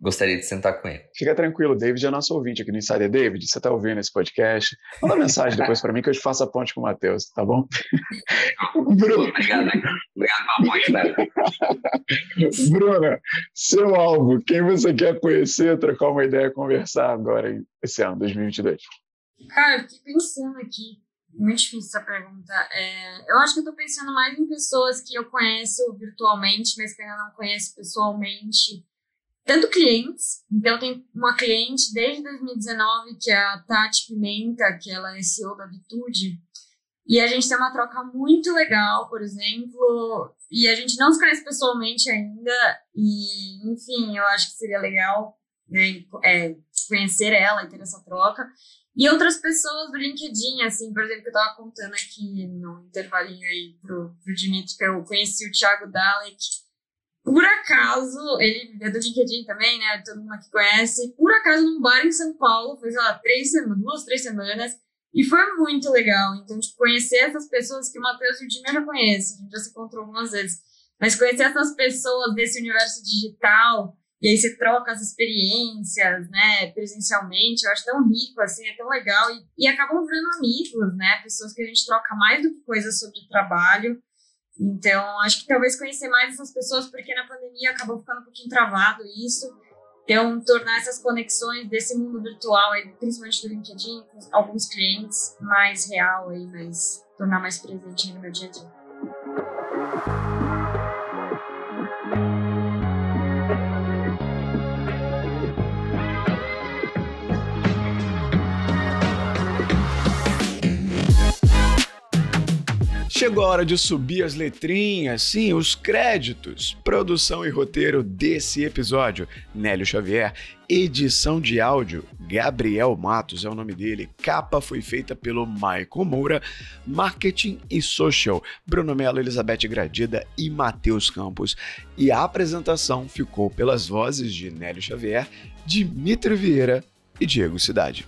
gostaria de sentar com ele. Fica tranquilo, David é nosso ouvinte aqui no Insider. David, você está ouvindo esse podcast? Manda mensagem depois para mim que eu te faço a ponte com o Matheus, tá bom? [laughs] Bruno. Obrigado, obrigado pela ponte, velho. [laughs] Bruna, seu alvo, quem você quer conhecer, trocar uma ideia, conversar agora esse ano, 2022? Cara, eu fiquei pensando aqui, muito difícil essa pergunta. É, eu acho que eu tô pensando mais em pessoas que eu conheço virtualmente, mas que eu ainda não conheço pessoalmente tanto clientes, então tem uma cliente desde 2019 que é a Tati Pimenta, que ela é CEO da Vitude, e a gente tem uma troca muito legal, por exemplo, e a gente não se conhece pessoalmente ainda, e enfim, eu acho que seria legal né, é, conhecer ela e ter essa troca. E outras pessoas do LinkedIn, assim, por exemplo, que eu tava contando aqui no intervalinho aí pro, pro Dimitri, que eu conheci o Thiago Dalek, por acaso, ele é do LinkedIn também, né? Todo mundo aqui conhece. Por acaso, num bar em São Paulo, foi, sei lá, três semanas, duas, três semanas. E foi muito legal. Então, tipo, conhecer essas pessoas que o Matheus e o Jimmy já conheço. A gente já se encontrou algumas vezes. Mas conhecer essas pessoas desse universo digital, e aí você troca as experiências, né, presencialmente, eu acho tão rico, assim, é tão legal. E, e acabam virando amigos, né? Pessoas que a gente troca mais do que coisas sobre trabalho. Então, acho que talvez conhecer mais essas pessoas, porque na pandemia acabou ficando um pouquinho travado isso. Então, tornar essas conexões desse mundo virtual, principalmente do LinkedIn, com alguns clientes, mais real, aí, mais, tornar mais presente no meu dia a dia. Chegou a hora de subir as letrinhas, sim, os créditos. Produção e roteiro desse episódio: Nélio Xavier. Edição de áudio: Gabriel Matos é o nome dele. Capa foi feita pelo Michael Moura. Marketing e social: Bruno Mello, Elizabeth Gradida e Matheus Campos. E a apresentação ficou pelas vozes de Nélio Xavier, Dimitri Vieira e Diego Cidade.